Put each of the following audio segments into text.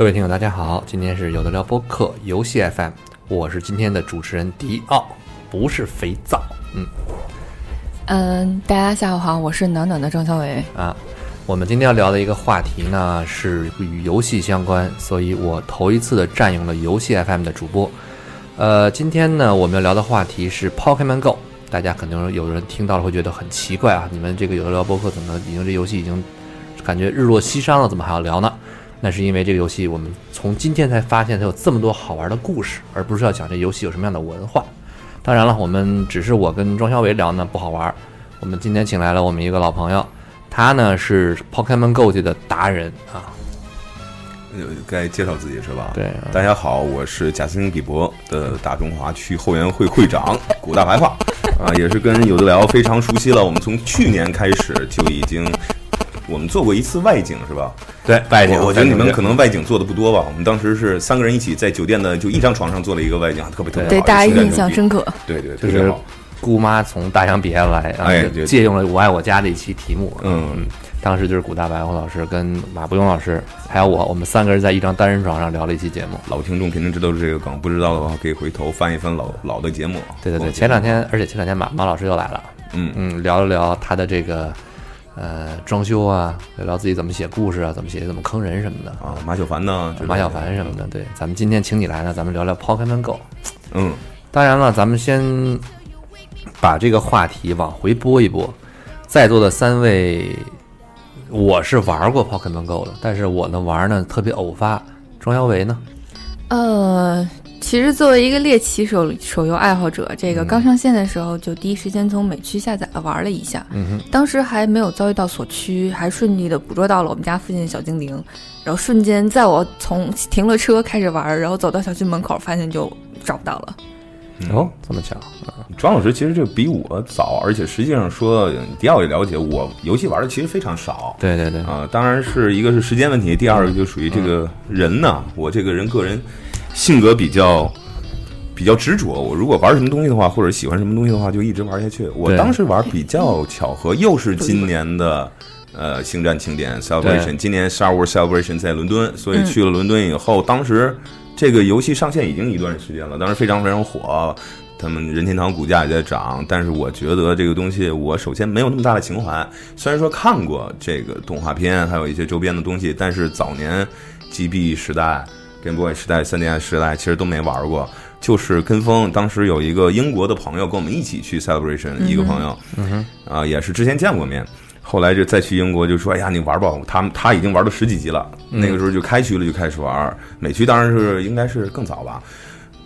各位听友，大家好，今天是有的聊播客游戏 FM，我是今天的主持人迪奥，不是肥皂，嗯嗯，大家下午好，我是暖暖的郑小伟啊。我们今天要聊的一个话题呢，是与游戏相关，所以我头一次的占用了游戏 FM 的主播。呃，今天呢，我们要聊的话题是 Pokemon Go，大家可能有人听到了会觉得很奇怪啊，你们这个有的聊播客怎么已经这游戏已经感觉日落西山了，怎么还要聊呢？那是因为这个游戏，我们从今天才发现它有这么多好玩的故事，而不是要讲这游戏有什么样的文化。当然了，我们只是我跟庄小伟聊呢不好玩。我们今天请来了我们一个老朋友，他呢是 Pokemon Go 界的达人啊。该介绍自己是吧？对，大家好，我是贾斯汀比伯的大中华区后援会会长古大白话啊，也是跟有的聊非常熟悉了。我们从去年开始就已经。我们做过一次外景是吧？对，外景。我觉得你们可能外景做的不多吧。我们当时是三个人一起在酒店的就一张床上做了一个外景，特别特别好，对大家印象深刻。对对，就是姑妈从大洋彼岸来，哎，借用了《我爱我家》的一期题目。嗯，当时就是古大白虎老师跟马伯庸老师还有我，我们三个人在一张单人床上聊了一期节目。老听众肯定知道这个梗，不知道的话可以回头翻一翻老老的节目。对对对，前两天，而且前两天马马老师又来了。嗯嗯，聊了聊他的这个。呃，装修啊，聊聊自己怎么写故事啊，怎么写，怎么坑人什么的啊。马小凡呢？马小凡什么的，对。咱们今天请你来呢，咱们聊聊 Pokemon Go。嗯，当然了，咱们先把这个话题往回拨一拨。在座的三位，我是玩过 Pokemon Go 的，但是我呢玩呢特别偶发。庄小维呢？呃。其实，作为一个猎奇手手游爱好者，这个刚上线的时候就第一时间从美区下载了玩了一下。嗯哼，当时还没有遭遇到锁区，还顺利的捕捉到了我们家附近的小精灵。然后瞬间，在我从停了车开始玩，然后走到小区门口，发现就找不到了。哦，这么巧啊！庄老师其实就比我早，而且实际上说，迪奥也了解我游戏玩的其实非常少。对对对啊，当然是一个是时间问题，第二个就属于这个人呢，我这个人个人。性格比较比较执着，我如果玩什么东西的话，或者喜欢什么东西的话，就一直玩下去。我当时玩比较巧合，又是今年的呃星战庆典 Celebration，今年 Star Wars Celebration 在伦敦，所以去了伦敦以后，当时这个游戏上线已经一段时间了，当时非常非常火，他们任天堂股价也在涨。但是我觉得这个东西，我首先没有那么大的情怀。虽然说看过这个动画片，还有一些周边的东西，但是早年 GB 时代。Game Boy 时代、3DS 时代其实都没玩过，就是跟风。当时有一个英国的朋友跟我们一起去 Celebration，一个朋友，啊，也是之前见过面，后来就再去英国就说：“哎呀，你玩吧。”他们他已经玩到十几级了，那个时候就开区了，就开始玩。美区当然是应该是更早吧。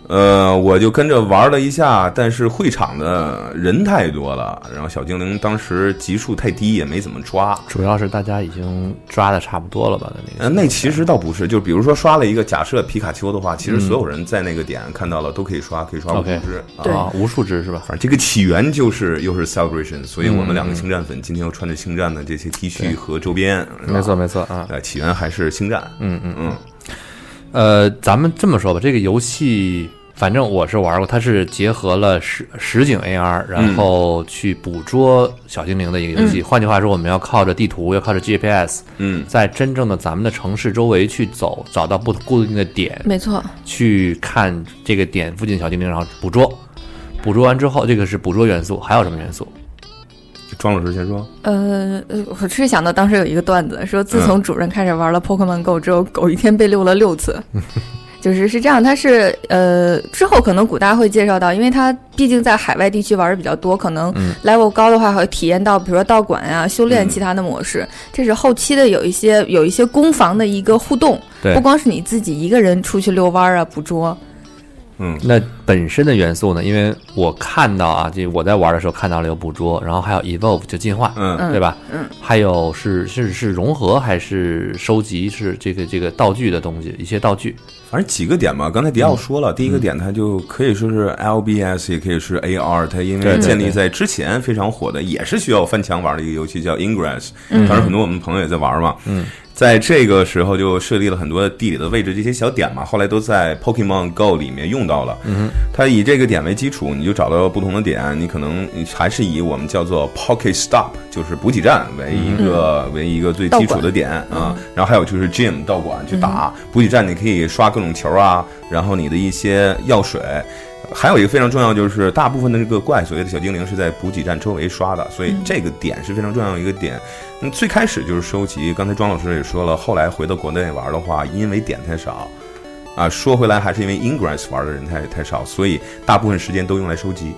呃，我就跟着玩了一下，但是会场的人太多了，然后小精灵当时级数太低，也没怎么抓。主要是大家已经抓的差不多了吧？那个，那其实倒不是，就比如说刷了一个假设皮卡丘的话，其实所有人在那个点看到了都可以刷，可以刷无数只，啊，无数只是吧？反正这个起源就是又是 Celebration，所以我们两个星战粉今天又穿着星战的这些 T 恤和周边，没错没错啊，起源还是星战，嗯嗯。嗯。呃，咱们这么说吧，这个游戏反正我是玩过，它是结合了实实景 AR，然后去捕捉小精灵的一个游戏。换句话说，我们要靠着地图，要靠着 GPS，嗯，在真正的咱们的城市周围去走，找到不固定的点，没错，去看这个点附近小精灵，然后捕捉。捕捉完之后，这个是捕捉元素，还有什么元素？庄老师先说。呃呃，我是想到当时有一个段子，说自从主任开始玩了 Pokemon Go 之后，狗一天被遛了六次。就是是这样，它是呃之后可能古大会介绍到，因为它毕竟在海外地区玩的比较多，可能 level 高的话会体验到，比如说道馆呀、修炼其他的模式。这是后期的有一些有一些攻防的一个互动，不光是你自己一个人出去遛弯啊、捕捉。嗯那本身的元素呢？因为我看到啊，就我在玩的时候看到了有捕捉，然后还有 evolve 就进化，嗯对吧？嗯，还有是是是融合还是收集？是这个这个道具的东西，一些道具。反正几个点嘛，刚才迪奥说了，第一个点它就可以说是 LBS，也可以是 AR，它因为建立在之前非常火的，也是需要翻墙玩的一个游戏叫 Ingress，当然很多我们朋友也在玩嘛，嗯，在这个时候就设立了很多地理的位置这些小点嘛，后来都在 Pokemon Go 里面用到了，嗯，它以这个点为基础，你就找到不同的点，你可能还是以我们叫做 Pocket Stop，就是补给站为一个、为一个最基础的点啊，然后还有就是 Gym 道馆去打、补给站，你可以刷各种球啊，然后你的一些药水。还有一个非常重要，就是大部分的这个怪，所谓的小精灵是在补给站周围刷的，所以这个点是非常重要一个点。那最开始就是收集，刚才庄老师也说了，后来回到国内玩的话，因为点太少，啊，说回来还是因为 Ingress 玩的人太太少，所以大部分时间都用来收集。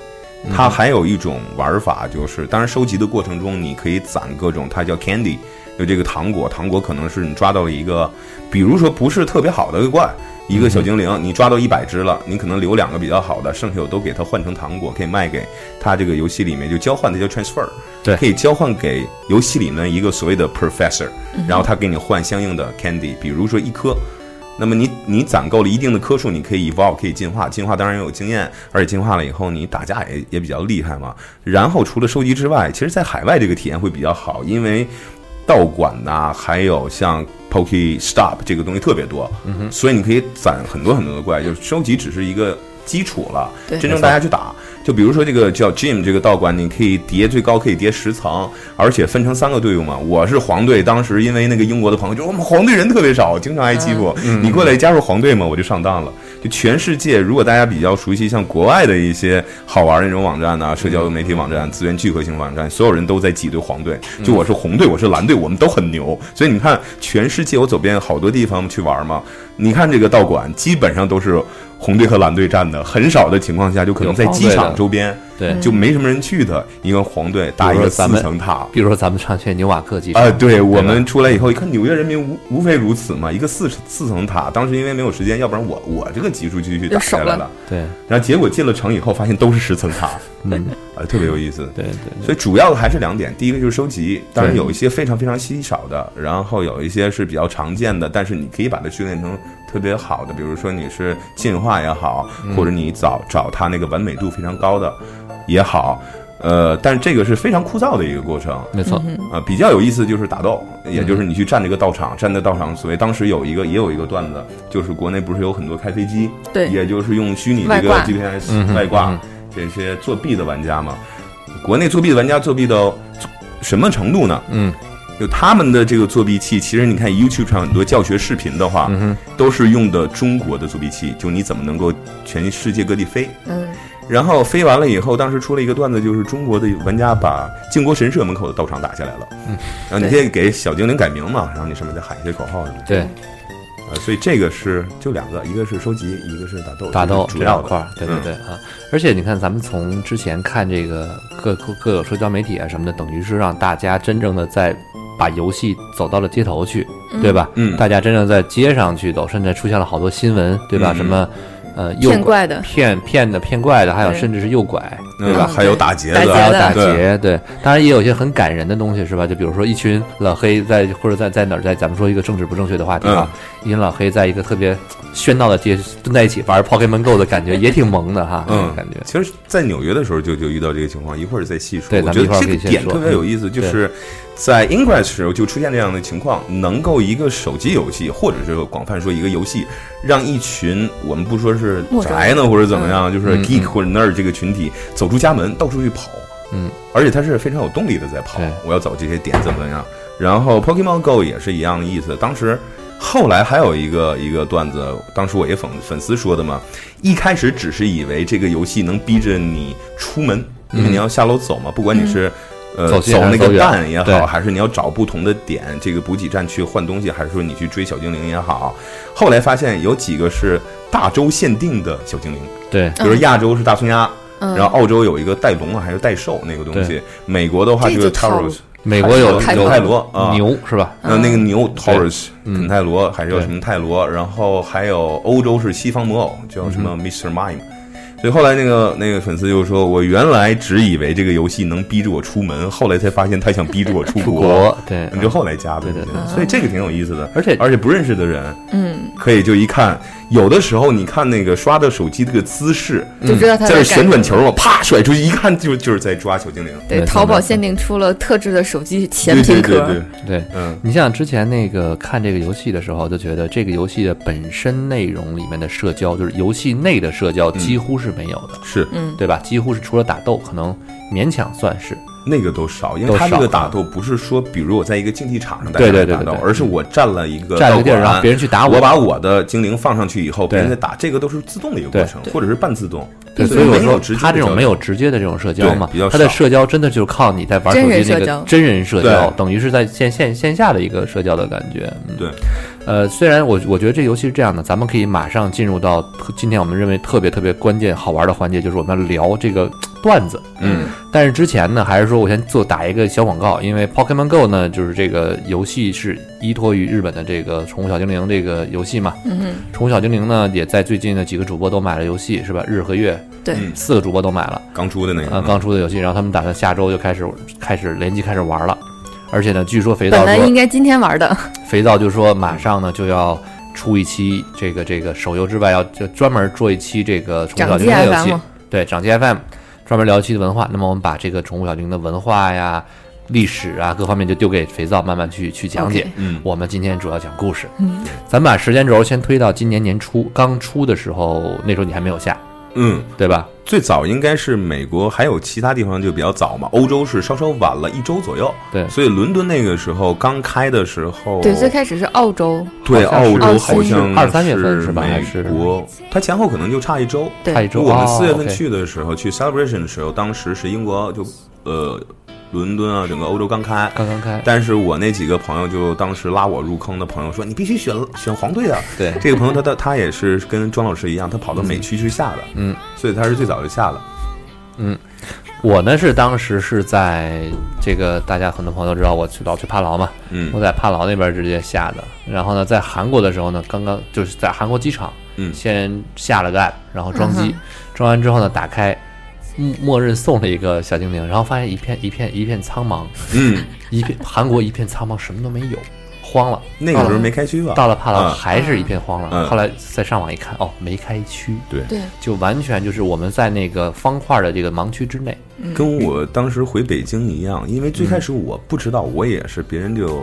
它还有一种玩法，就是当然收集的过程中，你可以攒各种，它叫 candy，有这个糖果，糖果可能是你抓到了一个，比如说不是特别好的怪，一个小精灵，你抓到一百只了，你可能留两个比较好的，剩下我都给它换成糖果，可以卖给它这个游戏里面就交换的叫 transfer，对可以交换给游戏里面一个所谓的 professor，然后他给你换相应的 candy，比如说一颗。那么你你攒够了一定的颗数，你可以 evolve 可以进化，进化当然有经验，而且进化了以后你打架也也比较厉害嘛。然后除了收集之外，其实在海外这个体验会比较好，因为道馆呐、还有像 Poke Stop 这个东西特别多，所以你可以攒很多很多的怪，就是收集只是一个基础了，对真正大家去打。就比如说这个叫 Jim 这个道馆，你可以叠最高可以叠十层，而且分成三个队伍嘛。我是黄队，当时因为那个英国的朋友就我们黄队人特别少，经常挨欺负，你过来加入黄队嘛，我就上当了。就全世界，如果大家比较熟悉像国外的一些好玩的那种网站呐、社交媒体网站、资源聚合型网站，所有人都在挤兑黄队。就我是红队，我是蓝队，我们都很牛。所以你看，全世界我走遍好多地方去玩嘛，你看这个道馆基本上都是红队和蓝队站的，很少的情况下就可能在机场周边。对，就没什么人去的，一个黄队搭一个四层塔。比如说咱们上去纽瓦克机场啊、对我们出来以后一看，纽约人民无无非如此嘛，一个四四层塔。当时因为没有时间，要不然我我这个级数就去打下来了。对，然后结果进了城以后，发现都是十层塔，嗯，啊，特别有意思。对对所以主要的还是两点，第一个就是收集，当然有一些非常非常稀少的，然后有一些是比较常见的，但是你可以把它训练成特别好的，比如说你是进化也好，或者你找找它那个完美度非常高的也好，呃，但是这个是非常枯燥的一个过程。没错，啊，比较有意思就是打斗，也就是你去站这个道场，站在道场，所谓当时有一个也有一个段子，就是国内不是有很多开飞机，对。也就是用虚拟这个 GPS 外挂嗯这些作弊的玩家嘛。国内作弊的玩家作弊到什么程度呢？嗯。就他们的这个作弊器，其实你看 YouTube 上很多教学视频的话，嗯，都是用的中国的作弊器，就你怎么能够全世界各地飞。嗯，然后飞完了以后，当时出了一个段子，就是中国的玩家把靖国神社门口的道场打下来了。嗯，然后你可以给小精灵改名嘛，然后你上面再喊一些口号什么的。对，呃，所以这个是就两个，一个是收集，一个是打斗，打斗主要的。块儿，对对嗯对啊！而且你看，咱们从之前看这个各各各有社交媒体啊什么的，等于是让大家真正的在把游戏走到了街头去，对吧？嗯大家真正在街上去走，甚至出现了好多新闻，对吧？嗯什么呃诱拐、骗怪的，骗骗的、骗怪的，还有甚至是诱拐，对吧？还有打劫的，还有打劫，对，当然也有一些很感人的东西，是吧？就比如说一群老黑在或者在在哪儿，在咱们说一个政治不正确的话题啊，一群老黑在一个特别喧闹的街蹲在一起玩 Pokemon Go 的感觉也挺萌的哈，嗯，感觉其实，在纽约的时候就就遇到这个情况，一会儿再细说。对咱们一会儿我觉得这个点可以先说特别有意思，就是在 Ingress 时候就出现这样的情况，能够一个手机游戏，或者是广泛说一个游戏，让一群我们不说是宅呢或者怎么样，就是嗯 geek 嗯或者 nerd 这个群体走出家门，到处去跑，嗯，而且他是非常有动力的在跑，我要找这些点怎么样？然后 Pokemon Go 也是一样的意思，当时。后来还有一个一个段子，当时我一粉粉丝说的嘛，一开始只是以为这个游戏能逼着你出门，因为你要下楼走嘛，不管你是。呃，走那个蛋也好，还是你要找不同的点，这个补给站去换东西，还是说你去追小精灵也好，后来发现有几个是大洲限定的小精灵，对。比如亚洲是大松鸦，嗯，然后澳洲有一个带龙啊，还是带兽那个东西，美国的话就是 Taurus，美国有泰有泰罗啊，牛是吧？那，那个牛 Taurus 嗯。肯泰罗，还是有什么泰罗，然后还有欧洲是西方魔偶，叫什么 Mr. Mime。所以后来那个那个粉丝就说，我原来只以为这个游戏能逼着我出门，后来才发现他想逼着我出出国。国对，你就后来加的，对对。对。所以这个挺有意思的。而且而且不认识的人，嗯，可以就一看，有的时候你看那个刷的手机这个姿势，就知道他在这旋转。球嘛，啪甩出去，一看就就是在抓小精灵。对，淘宝限定出了特制的手机前对屏壳，对对对，对。嗯，你像之前那个看这个游戏的时候，就觉得这个游戏的本身内容里面的社交，就是游戏内的社交几乎是没有的，是嗯，对吧？几乎是除了打斗，可能勉强算是。那个都少，因为他这个打斗不是说，比如我在一个竞技场上大对家打斗而是我占了一个占了个地儿，然后别人去打我。我把我的精灵放上去以后，别人打，这个都是自动的一个过程，或者是半自动。对，所所以我说他这种没有直接的这种社交嘛比较，他的社交真的就是靠你在玩手机那个真人社交，等于是在线线线下的一个社交的感觉。嗯。对，呃，虽然我我觉得这游戏是这样的，咱们可以马上进入到今天我们认为特别特别关键好玩的环节，就是我们要聊这个段子。嗯，但是之前呢，还是说我先做打一个小广告，因为 Pokemon Go 呢，就是这个游戏是依托于日本的这个宠物小精灵这个游戏嘛。嗯哼，宠物小精灵呢，也在最近的几个主播都买了游戏，是吧？日和月对，嗯四个主播都买了。刚出的那个啊，刚出的游戏，然后他们打算下周就开始开始联机开始玩了，而且呢，据说肥皂本来应该今天玩的，肥皂就说马上呢就要出一期这个这个手游之外，要就专门做一期这个宠物小精灵的游戏，对，掌机 FM 专门聊一期的文化。那么我们把这个宠物小精灵的文化呀、历史啊各方面就丢给肥皂慢慢去去讲解。嗯。我们今天主要讲故事，嗯，咱们把时间轴先推到今年年初刚出的时候，那时候你还没有下，嗯，对吧？最早应该是美国，还有其他地方就比较早嘛。欧洲是稍稍晚了一周左右，对所以伦敦那个时候刚开的时候，对，最开始是澳洲，对澳洲好像二三月份是吧还美是国，它前后可能就差一周。对差一周。我们哦四月份去的时候，去 Celebration 的时候，当时是英国就呃伦敦啊，整个欧洲刚开。刚刚开，但是我那几个朋友就当时拉我入坑的朋友说，你必须选选黄队啊！对这个朋友他他他也是跟庄老师一样，他跑到美区去下的，嗯，所以他是最早就下的，嗯。我呢是当时是在这个大家很多朋友都知道我去老去帕劳嘛，嗯我在帕劳那边直接下的。然后呢，在韩国的时候呢，刚刚就是在韩国机场，嗯先下了个 app，然后装机嗯，装完之后呢，打开，默默认送了一个小精灵，然后发现一片一片一片苍茫，嗯，一片韩国一片苍茫，什么都没有，慌了。那个时候没开区吧？到了帕劳嗯还是一片慌了，嗯。后来再上网一看，哦，没开区，对，对，就完全就是我们在那个方块的这个盲区之内。跟我当时回北京一样，因为最开始我不知道，我也是别人就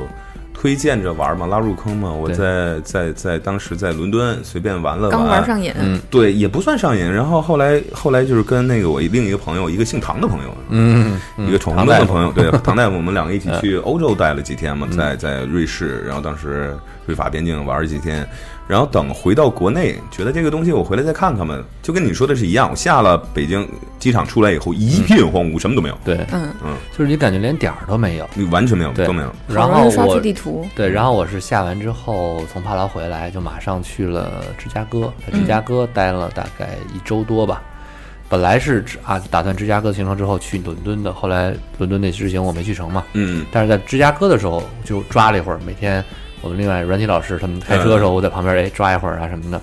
推荐着玩嘛，拉入坑嘛。我在在在当时在伦敦随便玩了刚玩上瘾，嗯对，也不算上瘾。然后后来后来就是跟那个我另一个朋友，一个姓唐的朋友，嗯，一个闯红灯的朋友，对，唐大夫，我们两个一起去 欧洲待了几天嘛，在在瑞士，然后当时瑞法边境玩了几天，然后等回到国内，觉得这个东西我回来再看看吧，就跟你说的是一样，我下了北京机场出来以后一片荒芜，什么都没有，对，嗯嗯，就是你感觉连点儿都没有。你完全没有，对都没有。然后我地图，对，然后我是下完之后从帕劳回来，就马上去了芝加哥，在芝加哥待了大概一周多吧。本来是指啊打算芝加哥行程之后去伦敦的，后来伦敦那之行我没去成嘛。嗯，但是在芝加哥的时候就抓了一会儿，每天我们另外阮吉老师他们开车的时候，我在旁边哎抓一会儿啊什么的。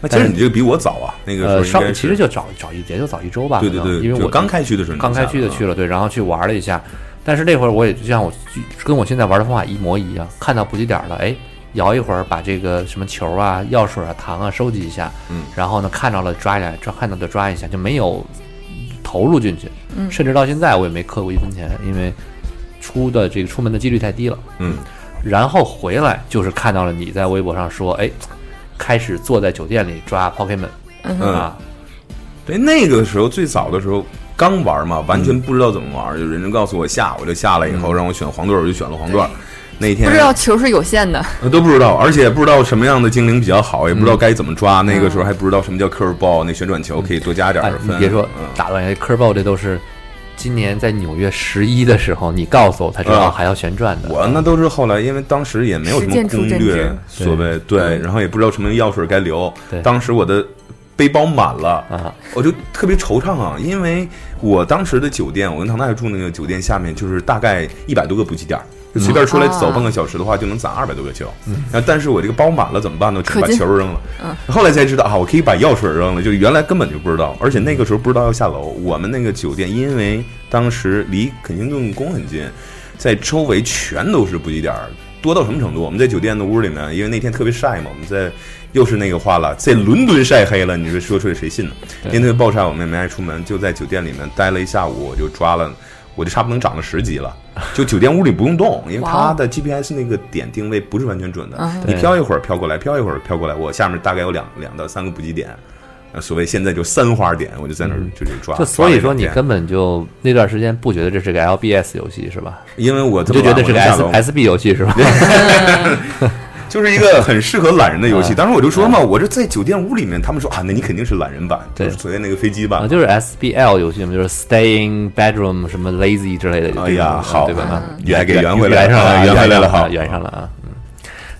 那其实你这个比我早啊，那个时候呃，稍应该是其实就早早一也就早一周吧，对对对，因为我刚开区的时候刚开区的去了，对，然后去玩了一下。但是那会儿我也就像我跟我现在玩的方法一模一样，看到补给点了，哎，摇一会儿把这个什么球啊、药水啊、糖啊收集一下，嗯，然后呢看到了抓一下，抓看到就抓一下，就没有投入进去，嗯甚至到现在我也没氪过一分钱，因为出的这个出门的几率太低了。嗯，然后回来就是看到了你在微博上说，哎，开始坐在酒店里抓 Pokemon 啊，对，那个时候最早的时候刚玩嘛，完全不知道怎么玩，就人家告诉我下，我就下了以后让我选黄队，我就选了黄队。那天不知道球是有限的，呃都不知道，而且不知道什么样的精灵比较好，也不知道该怎么抓。那个时候还不知道什么叫 curve ball，那旋转球可以多加点分。你别说嗯。打断一下，curve ball 这都是今年在纽约十一的时候，你告诉我才知道啊还要旋转的。我那都是后来，因为当时也没有什么攻略，所谓对，然后也不知道什么药水该留对。当时我的背包满了啊，我就特别惆怅啊，因为我当时的酒店，我跟唐大爷住那个酒店下面就是大概一百多个补给点儿。就随便出来走半个小时的话，就能攒二百多个球。嗯，但是我这个包满了怎么办呢？只能把球扔了。嗯，后来才知道啊，我可以把药水扔了。就原来根本就不知道，而且那个时候不知道要下楼。我们那个酒店因为当时离肯辛顿宫很近，在周围全都是补给点，多到什么程度？我们在酒店的屋里面，因为那天特别晒嘛，我们在又是那个话了，在伦敦晒黑了，你说说出来谁信呢？那天特别暴晒，我们也没爱出门，就在酒店里面待了一下午，我就抓了。我就差不多能长了十级了，就酒店屋里不用动，因为它的 GPS 那个点定位不是完全准的，你飘一会儿飘过来，飘一会儿飘过来，我下面大概有两两到三个补给点，呃，所谓现在就三花点，我就在那儿就这抓。就所以说你根本就那段时间不觉得这是个 LBS 游戏是吧？因为我就觉得是个 S SB 游戏是吧？就是一个很适合懒人的游戏。当时我就说嘛，我这在酒店屋里面，他们说啊，那你肯定是懒人版，就是昨天那个飞机版，就是 SBL 游戏嘛，就是 Staying Bedroom 什么 Lazy 之类的。哎呀，好，对吧？圆给圆回来上了，圆回来了，好，圆上了啊。嗯，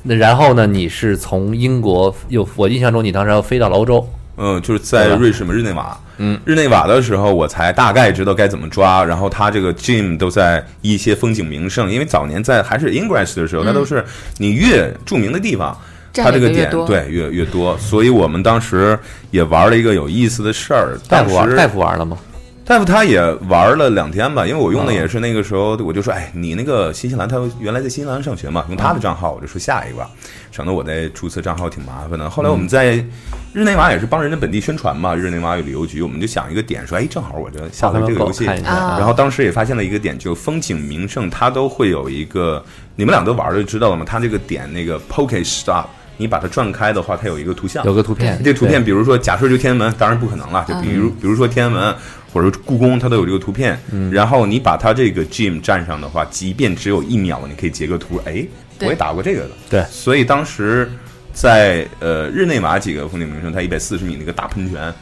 那然后呢？你是从英国又，我印象中你当时要飞到了欧洲。嗯，就是在瑞士嘛，日内瓦。嗯，日内瓦的时候，我才大概知道该怎么抓。然后他这个 gym 都在一些风景名胜，因为早年在还是 Ingress 的时候，那都是你越著名的地方，它这个点对越越多。所以我们当时也玩了一个有意思的事儿。大夫玩，大夫玩了吗？大夫他也玩了两天吧，因为我用的也是那个时候，我就说，哎，你那个新西兰，他原来在新西兰上学嘛，用他的账号，我就说下一个，省得我再注册账号挺麻烦的。后来我们在日内瓦也是帮人家本地宣传嘛，日内瓦有旅游局，我们就想一个点，说，哎，正好我就下载这个游戏，然后当时也发现了一个点，就风景名胜，它都会有一个，你们俩都玩就知道了嘛？它这个点那个 Poke Stop。你把它转开的话，它有一个图像，有个图片。这图片，比如说，假设就天安门，当然不可能了。就比如，比如说天安门或者故宫，它都有这个图片。然后你把它这个 gym 站上的话，即便只有一秒，你可以截个图。哎，我也打过这个的。对，所以当时在呃日内瓦几个风景名胜，它一百四十米那个大喷泉。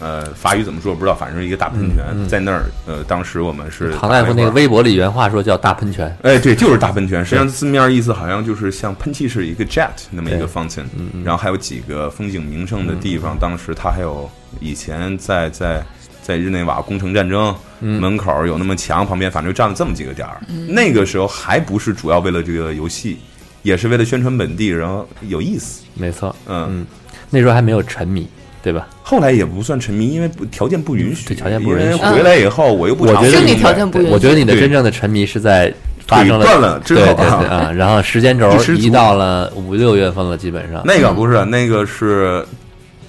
呃，法语怎么说我不知道，反正是一个大喷泉在那儿。呃，当时我们是唐大夫那个微博里原话说叫大喷泉。哎，对，就是大喷泉。实际上字面意思好像就是像喷气式一个 jet 那么一个 fountain。然后还有几个风景名胜的地方。当时它还有以前在在在日内瓦攻城战争门口有那么墙，旁边反正就站了这么几个点儿。那个时候还不是主要为了这个游戏，也是为了宣传本地，然后有意思。没错，嗯，那时候还没有沉迷。对吧？后来也不算沉迷，因为条件不允许。条件不允许。回来以后，我又不。我觉得你条件不允许。我觉得你的真正的沉迷是在发生了之后啊，然后时间轴移到了五六月份了，基本上。那个不是，那个是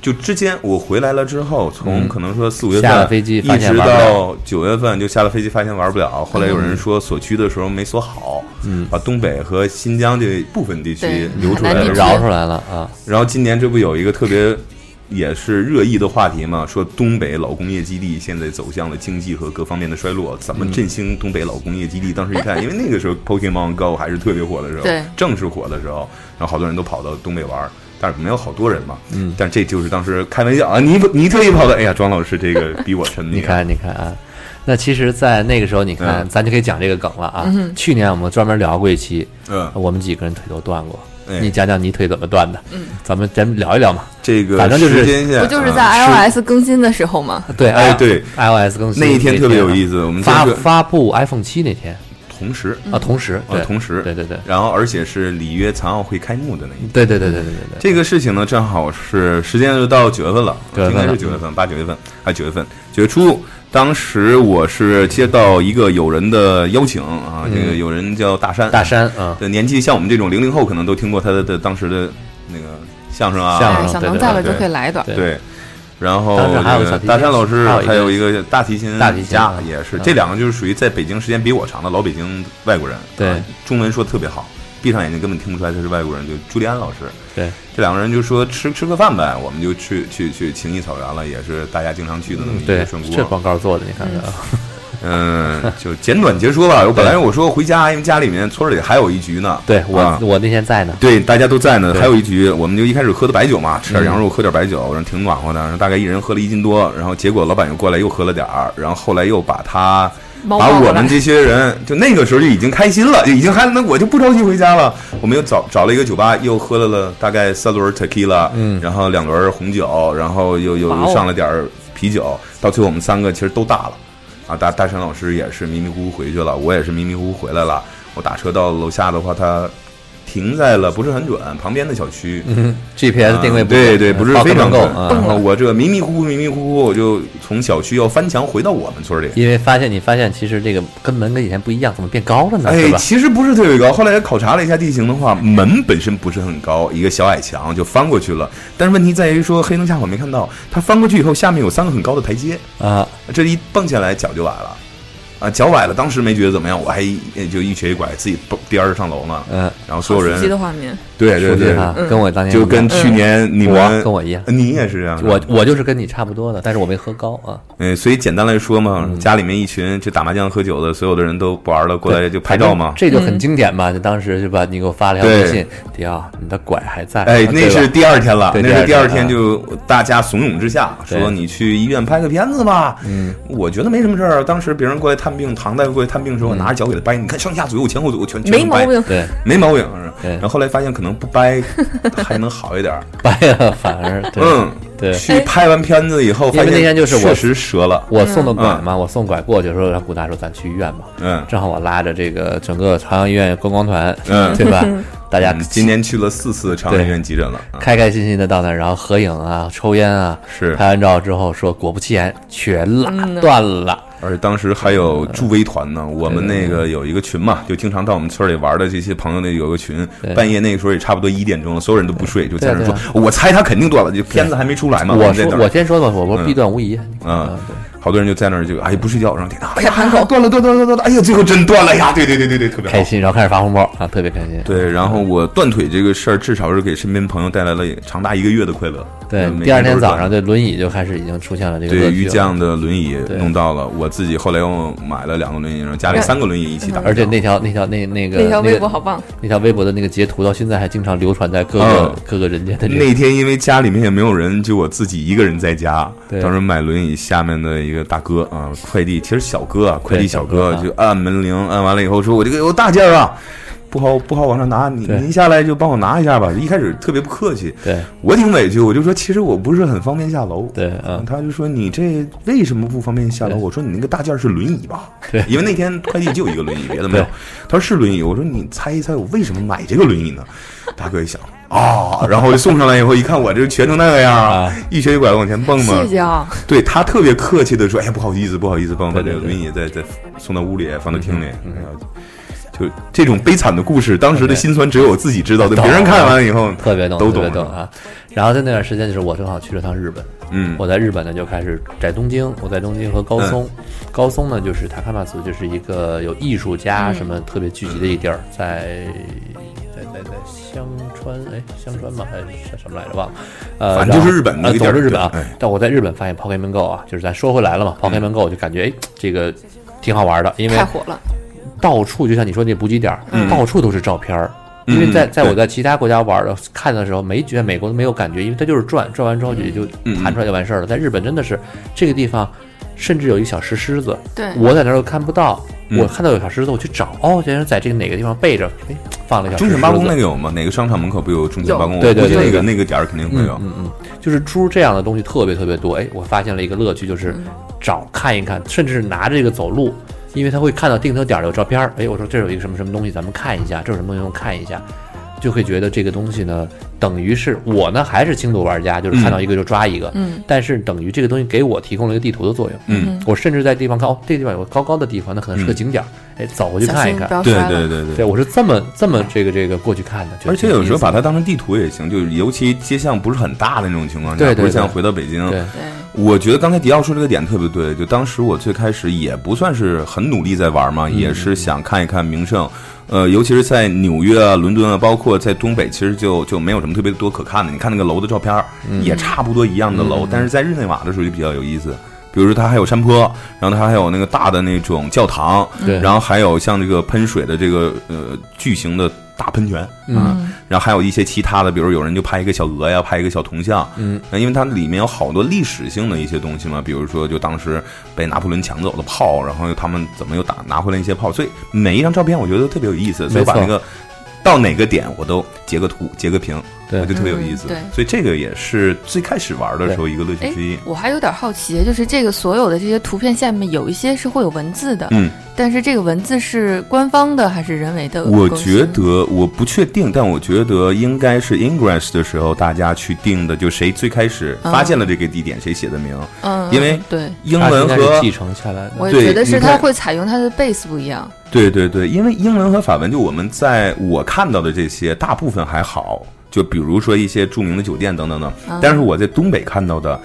就之间我回来了之后，从可能说四五月份下了飞机，一直到九月份就下了飞机，发现玩不了。后来有人说锁区的时候没锁好，嗯，把东北和新疆这部分地区留出来了，饶出来了啊。然后今年这不有一个特别。也是热议的话题嘛，说东北老工业基地现在走向了经济和各方面的衰落，怎么振兴东北老工业基地？当时一看，因为那个时候 Pokemon Go 还是特别火的时候，对，正是火的时候，然后好多人都跑到东北玩，但是没有好多人嘛，嗯，但这就是当时开玩笑啊，你你特意跑的，哎呀，庄老师这个比我沉迷，你看你看啊，那其实，在那个时候，你看咱就可以讲这个梗了啊，去年我们专门聊过一期，嗯，我们几个人腿都断过。你讲讲你腿怎么断的？嗯，咱们咱们聊一聊嘛。这个反正就是不就是在 iOS 更新的时候吗？对，哎对，iOS 更新那一天特别有意思。我们发发布 iPhone 七那天，同时啊，同时啊，同时，对对对。然后而且是里约残奥会开幕的那一天。对对对对对对对。这个事情呢，正好是时间就到九月份了，应该是九月份，八九月份啊九月份，九月初。当时我是接到一个友人的邀请啊，这个友人叫大山，大山啊，的年纪像我们这种零零后，可能都听过他的的当时的那个相声啊，相能在了就可以来一段。对，然后大山老师还有一个大提琴大提琴家也是，这两个就是属于在北京时间比我长的老北京外国人，对，中文说的特别好。闭上眼睛根本听不出来他是外国人，就朱利安老师。对，这两个人就说吃吃个饭呗，我们就去去去情谊草原了，也是大家经常去的那么一个涮锅。这广告做的，你看看。嗯，就简短结说吧。我本来我说回家，因为家里面村里还有一局呢。对我我那天在呢。对，大家都在呢，还有一局，我们就一开始喝的白酒嘛，吃点羊肉，喝点白酒，然后挺暖和的。然后大概一人喝了一斤多，然后结果老板又过来又喝了点儿，然后后来又把他。把我们这些人，就那个时候就已经开心了，就已经嗨了，那我就不着急回家了。我们又找找了一个酒吧，又喝了了大概三轮 tequila，嗯，然后两轮红酒，然后又又上了点啤酒，到最后我们三个其实都大了，啊，大大山老师也是迷迷糊糊回去了，我也是迷迷糊糊回来了。我打车到楼下的话，他停在了不是很准旁边的小区，嗯，GPS 定位啊不准对对，不是非常够准。啊我这迷迷糊糊迷迷糊糊，我就从小区要翻墙回到我们村里。因为发现你发现其实这个跟门跟以前不一样，怎么变高了呢？是哎，其实不是特别高。后来考察了一下地形的话，门本身不是很高，一个小矮墙就翻过去了。但是问题在于说，黑灯瞎火没看到，它翻过去以后，下面有三个很高的台阶，啊，这一蹦下来脚就崴了。啊，脚崴了，当时没觉得怎么样，我还呃就一瘸一拐自己蹦颠儿上楼呢。嗯，然后所有人的画面，对对对，跟我当年就跟去年你我们跟我一样，你也是这样，我我就是跟你差不多的，但是我没喝高啊。嗯，所以简单来说嘛，嗯家里面一群就打麻将喝酒的，所有的人都不玩了，过来就拍照嘛。这就很经典嘛。就当时就把你给我发了一条微信，迪奥，你的拐还在？哎，那是第二天了，那是第第二天就大家怂恿之下说你去医院拍个片子吧。嗯，我觉得没什么事儿。当时别人过来探病，唐大夫过来探病的时候，我拿着脚给他掰，你看上下左右前后左右全全能掰，没毛病。对，没毛病。对然后后来发现可能不掰还能好一点儿。掰了反而对嗯，对。去拍完片子以后，因为发现那天就是我确实折了。我送的拐嘛，我送拐过去说让顾大说咱去医院吧，嗯正好我拉着这个整个朝阳医院观光团，嗯对吧？大家嗯今年去了四次朝阳医院急诊了。啊开开心心的到那儿，然后合影啊、抽烟啊，是拍完照之后说，果不其然全拉嗯断了。而且当时还有助威团呢，我们那个有一个群嘛，就经常到我们村里玩的这些朋友那有个群，半夜那个时候也差不多一点钟了，所有人都不睡，就在那说，我猜他肯定断了，就片子还没出来嘛，我我先说吧，我说嗯。必断无疑。嗯。对好多人就在那儿就哎不睡觉，然后听到哎呀盘口呀断了断断断了断了，哎呀最后真断了呀，对对对对对，特别开。心，然后开始发红包啊，特别开心。对，然后我断腿这个事儿，至少是给身边朋友带来了长达一个月的快乐。对第二天早上这轮椅就开始已经出现了这个乐对趣了于酱的轮椅弄到了，我自己后来又买了两个轮椅，然后家里三个轮椅一起打。而且那条那条那那个那条微博好棒，那条微博的那个截图到现在还经常流传在各个嗯各个人间的那天因为家里面也没有人，就我自己一个人在家。对当时买轮椅下面的一个大哥啊，快递其实小哥啊，快递小哥就按门铃，按完了以后说：“我这个有大件儿啊，不好不好往上拿，您您下来就帮我拿一下吧。”一开始特别不客气，对我挺委屈，我就说其实我不是很方便下楼。对嗯他就说你这为什么不方便下楼？我说你那个大件儿是轮椅吧？对因为那天快递就一个轮椅，别的没有。他说是轮椅，我说你猜一猜我为什么买这个轮椅呢？大哥一想啊，然后就送上来以后一看我这瘸成那个样儿啊，一瘸一拐的往前蹦嘛谢。谢啊，对他特别客气的说：“哎呀，不好意思，不好意思，帮我把这个对对对轮椅再再送到屋里，放到厅里。”就这种悲惨的故事，当时的心酸只有我自己知道的，懂别人看完了以后特别懂，都懂特别懂。啊。然后在那段时间，就是我正好去了趟日本，嗯，我在日本呢就开始在东京，我在东京和高松，高松呢就是塔卡马斯，就是一个有艺术家什么特别聚集的一地儿，在在在在香川，哎，香川吗？还是什么来着？忘了。呃，反正就是日本那呃，个地儿日本啊。但我在日本发现 Pokemon Go 啊，就是咱说回来了嘛，Pokemon Go 就感觉哎这个挺好玩的，因为太火了，到处就像你说那补给点，嗯到处都是照片儿。因为在嗯在我在其他国家玩的看的时候，没觉得美国都没有感觉，因为它就是转转完之后也就嗯弹出来就完事儿了。在日本真的是这个地方，甚至有一个小石狮子，对，我在那儿都看不到，嗯我看到有小狮子，我去找，哦，原来在这个哪个地方背着，哎，放了一小石狮子。忠犬八公那个有吗？哪个商场门口不有中犬八公？有对对我估计对对那个那个点儿肯定会有。嗯嗯，就是猪这样的东西特别特别多。哎，我发现了一个乐趣，就是嗯找看一看，甚至是拿着这个走路，因为他会看到定特点儿有照片儿。哎，我说这儿有一个什么什么东西，咱们看一下，这有什么东西，我们看一下。就会觉得这个东西呢，等于是我呢还是轻度玩家，就是看到一个就抓一个，嗯，但是等于这个东西给我提供了一个地图的作用。嗯，我甚至在地方看，哦，这个地方有个高高的地方，那可能是个景点儿，哎，走过去看一看。对。对对对对，。我是这么这么这个这个过去看的，而且有时候把它它当成地图也行，就是尤其街巷不是很大的那种情况下，对对不是像回到北京。对对，我觉得刚才迪奥说这个点特别对，就当时我最开始也不算是很努力在玩嘛，也是想看一看名胜。呃，尤其是在纽约啊、伦敦啊，包括在东北，其实就就没有什么特别多可看的。你看那个楼的照片儿，也差不多一样的楼，但是在日内瓦的时候就比较有意思。比如说它还有山坡，然后它还有那个大的那种教堂，对，然后还有像这个喷水的这个呃巨型的大喷泉，嗯，然后还有一些其他的，比如有人就拍一个小鹅呀，拍一个小铜像，嗯，因为它里面有好多历史性的一些东西嘛，比如说就当时被拿破仑抢走的炮，然后他们怎么又打拿回来一些炮，所以每一张照片我觉得都特别有意思，所以把那个到哪个点我都截个图截个屏。对，我觉得特别有意思。对，所以这个也是最开始玩的时候一个乐趣之一。我还有点好奇，就是这个所有的这些图片下面有一些是会有文字的，嗯，但是这个文字是官方的还是人为的？我觉得我不确定，但我觉得应该是 Ingress 的时候大家去定的，就谁最开始发现了这个地点，谁写的名。嗯，因为对英文和继承下来的，我觉得是它会采用它的 base 不一样。对对对，因为英文和法文，就我们在我看到的这些大部分还好。就比如说一些著名的酒店等等等，但是我在东北看到的。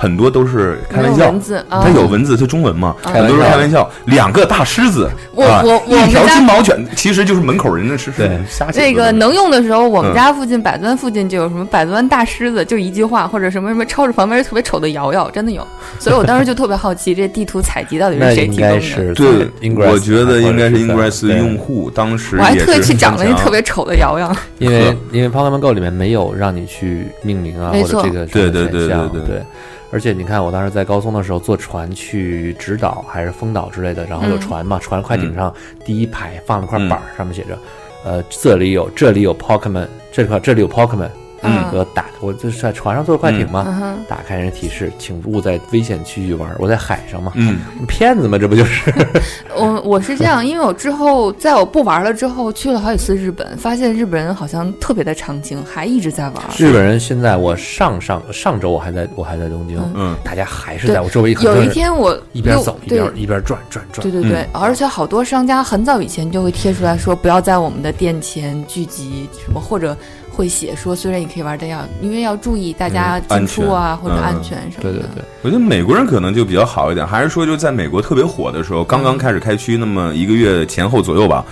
很多都是开玩笑，它有文字，它中文嘛，很多是开玩笑。两个大狮子，我我我一条金毛犬，其实就是门口人的是对。那个能用的时候，我们家附近百子湾附近就有什么百子湾大狮子，就一句话，或者什么什么超市旁边特别丑的瑶瑶，真的有。所以我当时就特别好奇，这地图采集到底是谁提供的？对，我觉得应该是 Ingress 用户当时我还特意去讲了那特别丑的瑶瑶，因为因为 Pokemon Go 里面没有让你去命名啊，或者这个对对对对对。而且你看，我当时在高松的时候坐船去直岛还是丰岛之类的，然后有船嘛，船快艇上第一排放了块板，上面写着，呃，这里有这里有 Pokemon，这块这里有 Pokemon。嗯，我打我就是在船上坐快艇嘛，打开人提示，请勿在危险区域玩。我在海上嘛，嗯，骗子嘛，这不就是？我我是这样，因为我之后在我不玩了之后，去了好几次日本，发现日本人好像特别的长情，还一直在玩。日本人现在我上上上周我还在我还在东京，嗯，大家还是在我周围。有一天我一边走一边一边转转转。对对对，而且好多商家很早以前就会贴出来说，不要在我们的店前聚集什么或者。会写说，虽然你可以玩，但要因为要注意大家进出啊，或者安全什么的。对对对，我觉得美国人可能就比较好一点，还是说就在美国特别火的时候，刚刚开始开区那么一个月前后左右吧。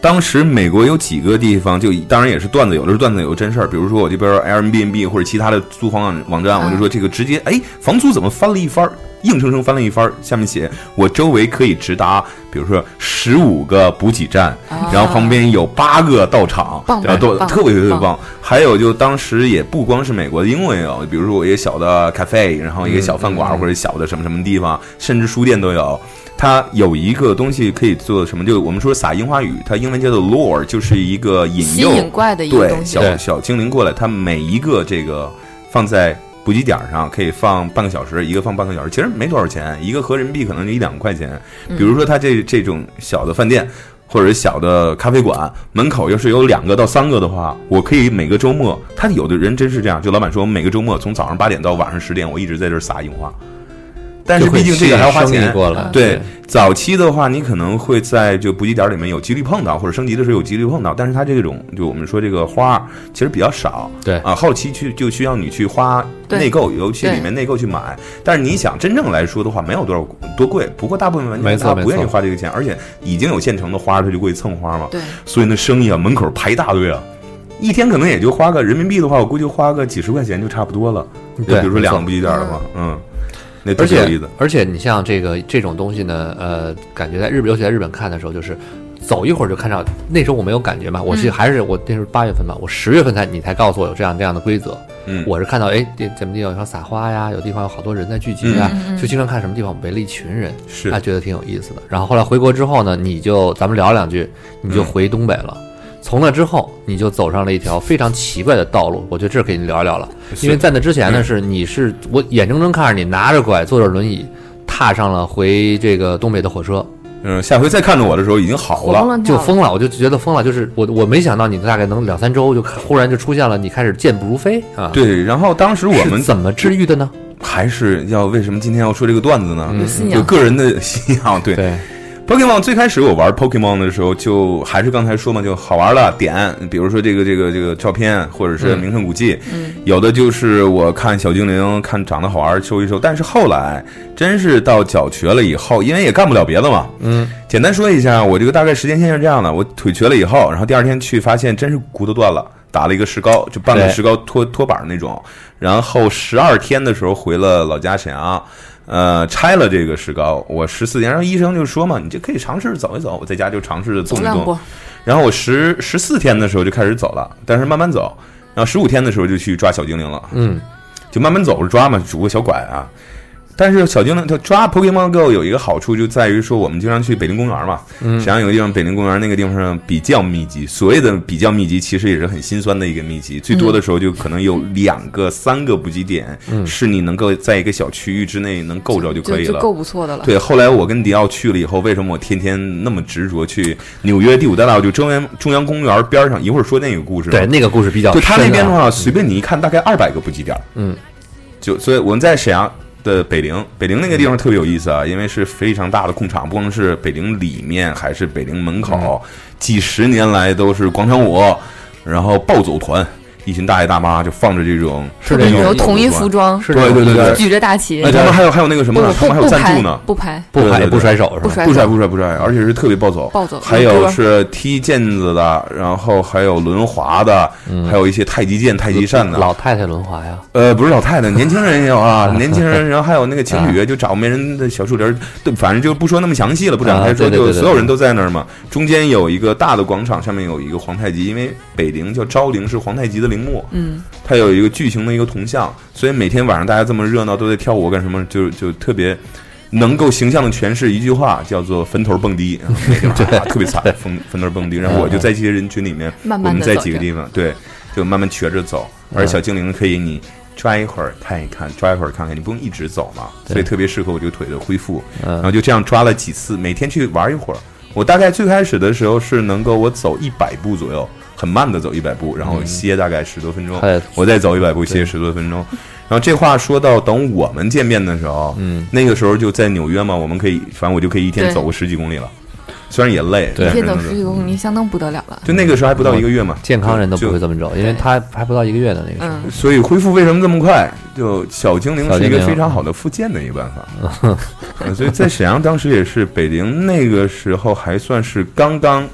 当时美国有几个地方，就当然也是段子，有的是段子，有真事儿。比如说我这边 Airbnb 或者其他的租房网站，我就说这个直接，哎，房租怎么翻了一番？硬生生翻了一番。下面写我周围可以直达，比如说十五个补给站，然后旁边有八个道场，然后都特别特别棒。还有就当时也不光是美国的英文有，比如说我一个小的 cafe，然后一个小饭馆或者小的什么什么地方，甚至书店都有。它有一个东西可以做什么？就我们说撒樱花雨，它英文叫做 lure，就是一个引诱、引怪的一个东西。对，小小精灵过来，它每一个这个放在补给点上可以放半个小时，一个放半个小时，其实没多少钱，一个合人民币可能就一两块钱。比如说，他这这种小的饭店或者小的咖啡馆门口要是有两个到三个的话，我可以每个周末，他有的人真是这样，就老板说，每个周末从早上八点到晚上十点，我一直在这撒樱花。但是毕竟这个还要花钱。对，早期的话，你可能会在就补给点里面有几率碰到，或者升级的时候有几率碰到。但是它这种就我们说这个花其实比较少。对啊，后期去就需要你去花内购，尤其里面内购去买。但是你想真正来说的话，没有多少多贵。不过大部分玩家他不愿意花这个钱，而且已经有现成的花，他就过去蹭花嘛。对。所以那生意啊，门口排一大队啊，一天可能也就花个人民币的话，我估计花个几十块钱就差不多了。对，比如说两个补给点的话，嗯。而且而且，你像这个这种东西呢，呃，感觉在日本，尤其在日本看的时候，就是走一会儿就看到。那时候我没有感觉嘛，我是还是我那时候八月份嘛，我十月份才你才告诉我有这样这样的规则。嗯，我是看到哎，怎么地方撒花呀，有地方有好多人在聚集啊，就经常看什么地方围了一群人，是，他觉得挺有意思的。然后后来回国之后呢，你就咱们聊两句，你就回东北了。从那之后，你就走上了一条非常奇怪的道路。我觉得这可以聊一聊了，因为在那之前呢，是你是我眼睁睁看着你拿着拐坐着轮椅，踏上了回这个东北的火车。嗯，下回再看着我的时候已经好了，就疯了，我就觉得疯了。就是我我没想到你大概能两三周就忽然就出现了，你开始健步如飞啊。对，然后当时我们怎么治愈的呢？还是要为什么今天要说这个段子呢？有信仰，有个人的信仰，对。对。Pokemon 最开始我玩 Pokemon 的时候，就还是刚才说嘛，就好玩了。点，比如说这个这个这个照片，或者是名胜古迹，有的就是我看小精灵，看长得好玩，收一收。但是后来真是到脚瘸了以后，因为也干不了别的嘛。嗯，简单说一下，我这个大概时间线是这样的：我腿瘸了以后，然后第二天去发现真是骨头断了，打了一个石膏，就半个石膏托托板那种。然后十二天的时候回了老家沈阳。呃，拆了这个石膏，我十四天，然后医生就说嘛，你就可以尝试走一走。我在家就尝试着动一动走，，然后我十十四天的时候就开始走了，但是慢慢走。然后十五天的时候就去抓小精灵了，嗯，就慢慢走着抓嘛，拄个小拐啊。但是小精灵它抓 Pokemon Go 有一个好处就在于说，我们经常去北陵公园嘛，嗯沈阳有个地方，北陵公园那个地方上比较密集。所谓的比较密集，其实也是很心酸的一个密集。最多的时候就可能有两个、三个补给点，是你能够在一个小区域之内能够着就可以了。够不错的了。对，后来我跟迪奥去了以后，为什么我天天那么执着去纽约第五大道就中央中央公园边上？一会儿说那个故事。对，，那个故事比较就他那边的话，随便你一看，大概二百个补给点。嗯，就所以我们在沈阳的北陵，北陵那个地方特别有意思啊，因为是非常大的空场，不光是北陵里面，还是北陵门口，几十年来都是广场舞，然后暴走团，一群大爷大妈就放着这种是这种有统一服装，是对对对对。举着大旗，哎，他们还有还有那个什么呢？他们还有赞助呢。不拍。不拍不甩手是吧？不甩不甩不甩，而且是特别暴走，暴走。还有是踢毽子的，然后还有轮滑的，还有一些太极剑、太极扇的。老太太轮滑呀，呃，不是老太太，年轻人也有啊，年轻人，然后还有那个情侣，就找没人的小树林，对，反正就不说那么详细了，不展开说，就所有人都在那儿嘛。中间有一个大的广场，上面有一个皇太极，因为北陵叫昭陵，是皇太极的陵墓，嗯，它有一个巨型的一个铜像，所以每天晚上大家这么热闹，都在跳舞干什么，就就特别。能够形象的诠释一句话，叫做“坟头蹦迪”，然后每天晚上啊特别惨，坟坟头蹦迪。然后我就在这些人群里面，我们在几个地方，对，就慢慢瘸着走。而且小精灵可以你抓一会儿看一看，抓一会儿看看，你不用一直走嘛，所以特别适合我这个腿的恢复。嗯然后就这样抓了几次，每天去玩一会儿。我大概最开始的时候是能够我走一百步左右，很慢的走一百步，然后歇大概十多分钟我再走一百步歇十多分钟。然后这话说到等我们见面的时候，嗯，那个时候就在纽约嘛，我们可以，反正我就可以一天走个十几公里了，虽然也累，对一天走但是十几公里，相当不得了了。就那个时候还不到一个月嘛，健康人都不会这么走，因为他还不到一个月的那个时候。嗯，所以恢复为什么这么快？就小精灵是一个非常好的复健的一个办法。呃 所以在沈阳当时也是北陵那个时候还算是刚刚，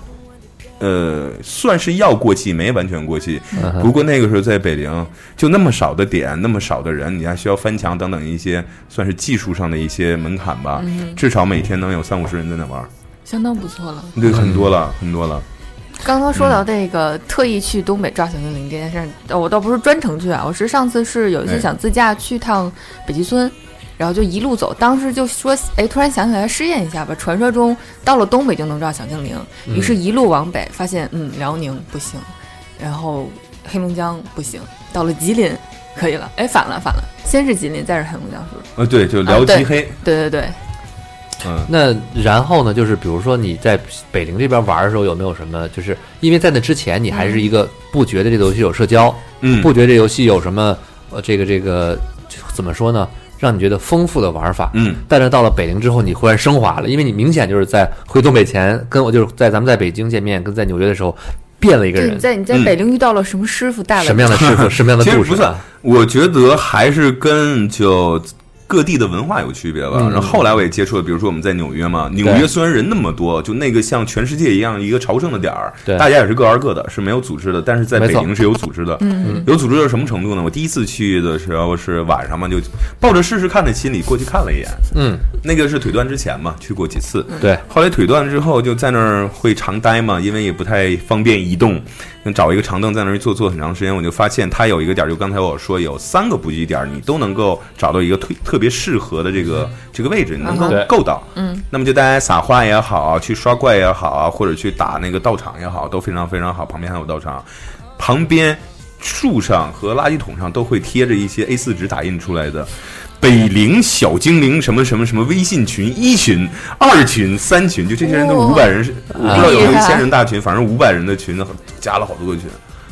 呃，算是要过气，没完全过气。不过那个时候在北陵就那么少的点，那么少的人，你还需要翻墙等等一些算是技术上的一些门槛吧。嗯至少每天能有三五十人在那玩儿，相当不错了。对，很多了，很多了。刚刚说到那个特意去东北抓小精灵这件事我倒不是专程去啊，我是上次是有一次哎想自驾去趟北极村，然后就一路走，当时就说，哎，突然想起来试验一下吧，传说中到了东北就能抓小精灵，于是一路往北，发现嗯辽宁不行，然后黑龙江不行，到了吉林可以了，哎反了反了，先是吉林，再是黑龙江，是不是？呃，对，就辽啊对吉黑，对对对，嗯，那然后呢？就是比如说你在北陵这边玩的时候，有没有什么？就是因为在那之前，你还是一个不觉得这个游戏有社交，嗯，不觉得这游戏有什么呃这个这个怎么说呢？让你觉得丰富的玩法。嗯，但是到了北陵之后，你忽然升华了，因为你明显就是在回东北前，跟我就是在咱们在北京见面，跟在纽约的时候变了一个人。在你在嗯北陵遇到了什么师傅带了什么样的师傅，什么样的其实不是故事啊？我觉得还是跟就各地的文化有区别吧。嗯然后后来我也接触了，比如说我们在纽约嘛，纽约虽然人那么多，就那个像全世界一样一个朝圣的点儿，对大家也是各玩各的，是没有组织的。但是在北京是有组织的，嗯，有组织到什么程度呢？我第一次去的时候是晚上嘛，就抱着试试看的心理过去看了一眼。嗯，那个是腿断之前嘛，去过几次。对，后来腿断之后就在那儿会常待嘛，因为也不太方便移动，就找一个长凳在那儿坐坐很长时间。我就发现它有一个点儿，就刚才我说有三个补给点儿，你都能够找到一个特特别适合的这个这个位置，你能够够到。嗯，那么就大家撒花也好，去刷怪也好啊，或者去打那个道场也好，都非常非常好。旁边还有道场，旁边树上和垃圾桶上都会贴着一些 A 四纸打印出来的。北陵小精灵什么什么什么微信群一群、二群、三群，就这些人都是哇五百人，是我不知道有一千人大群，反正五百人的群加了好多个群。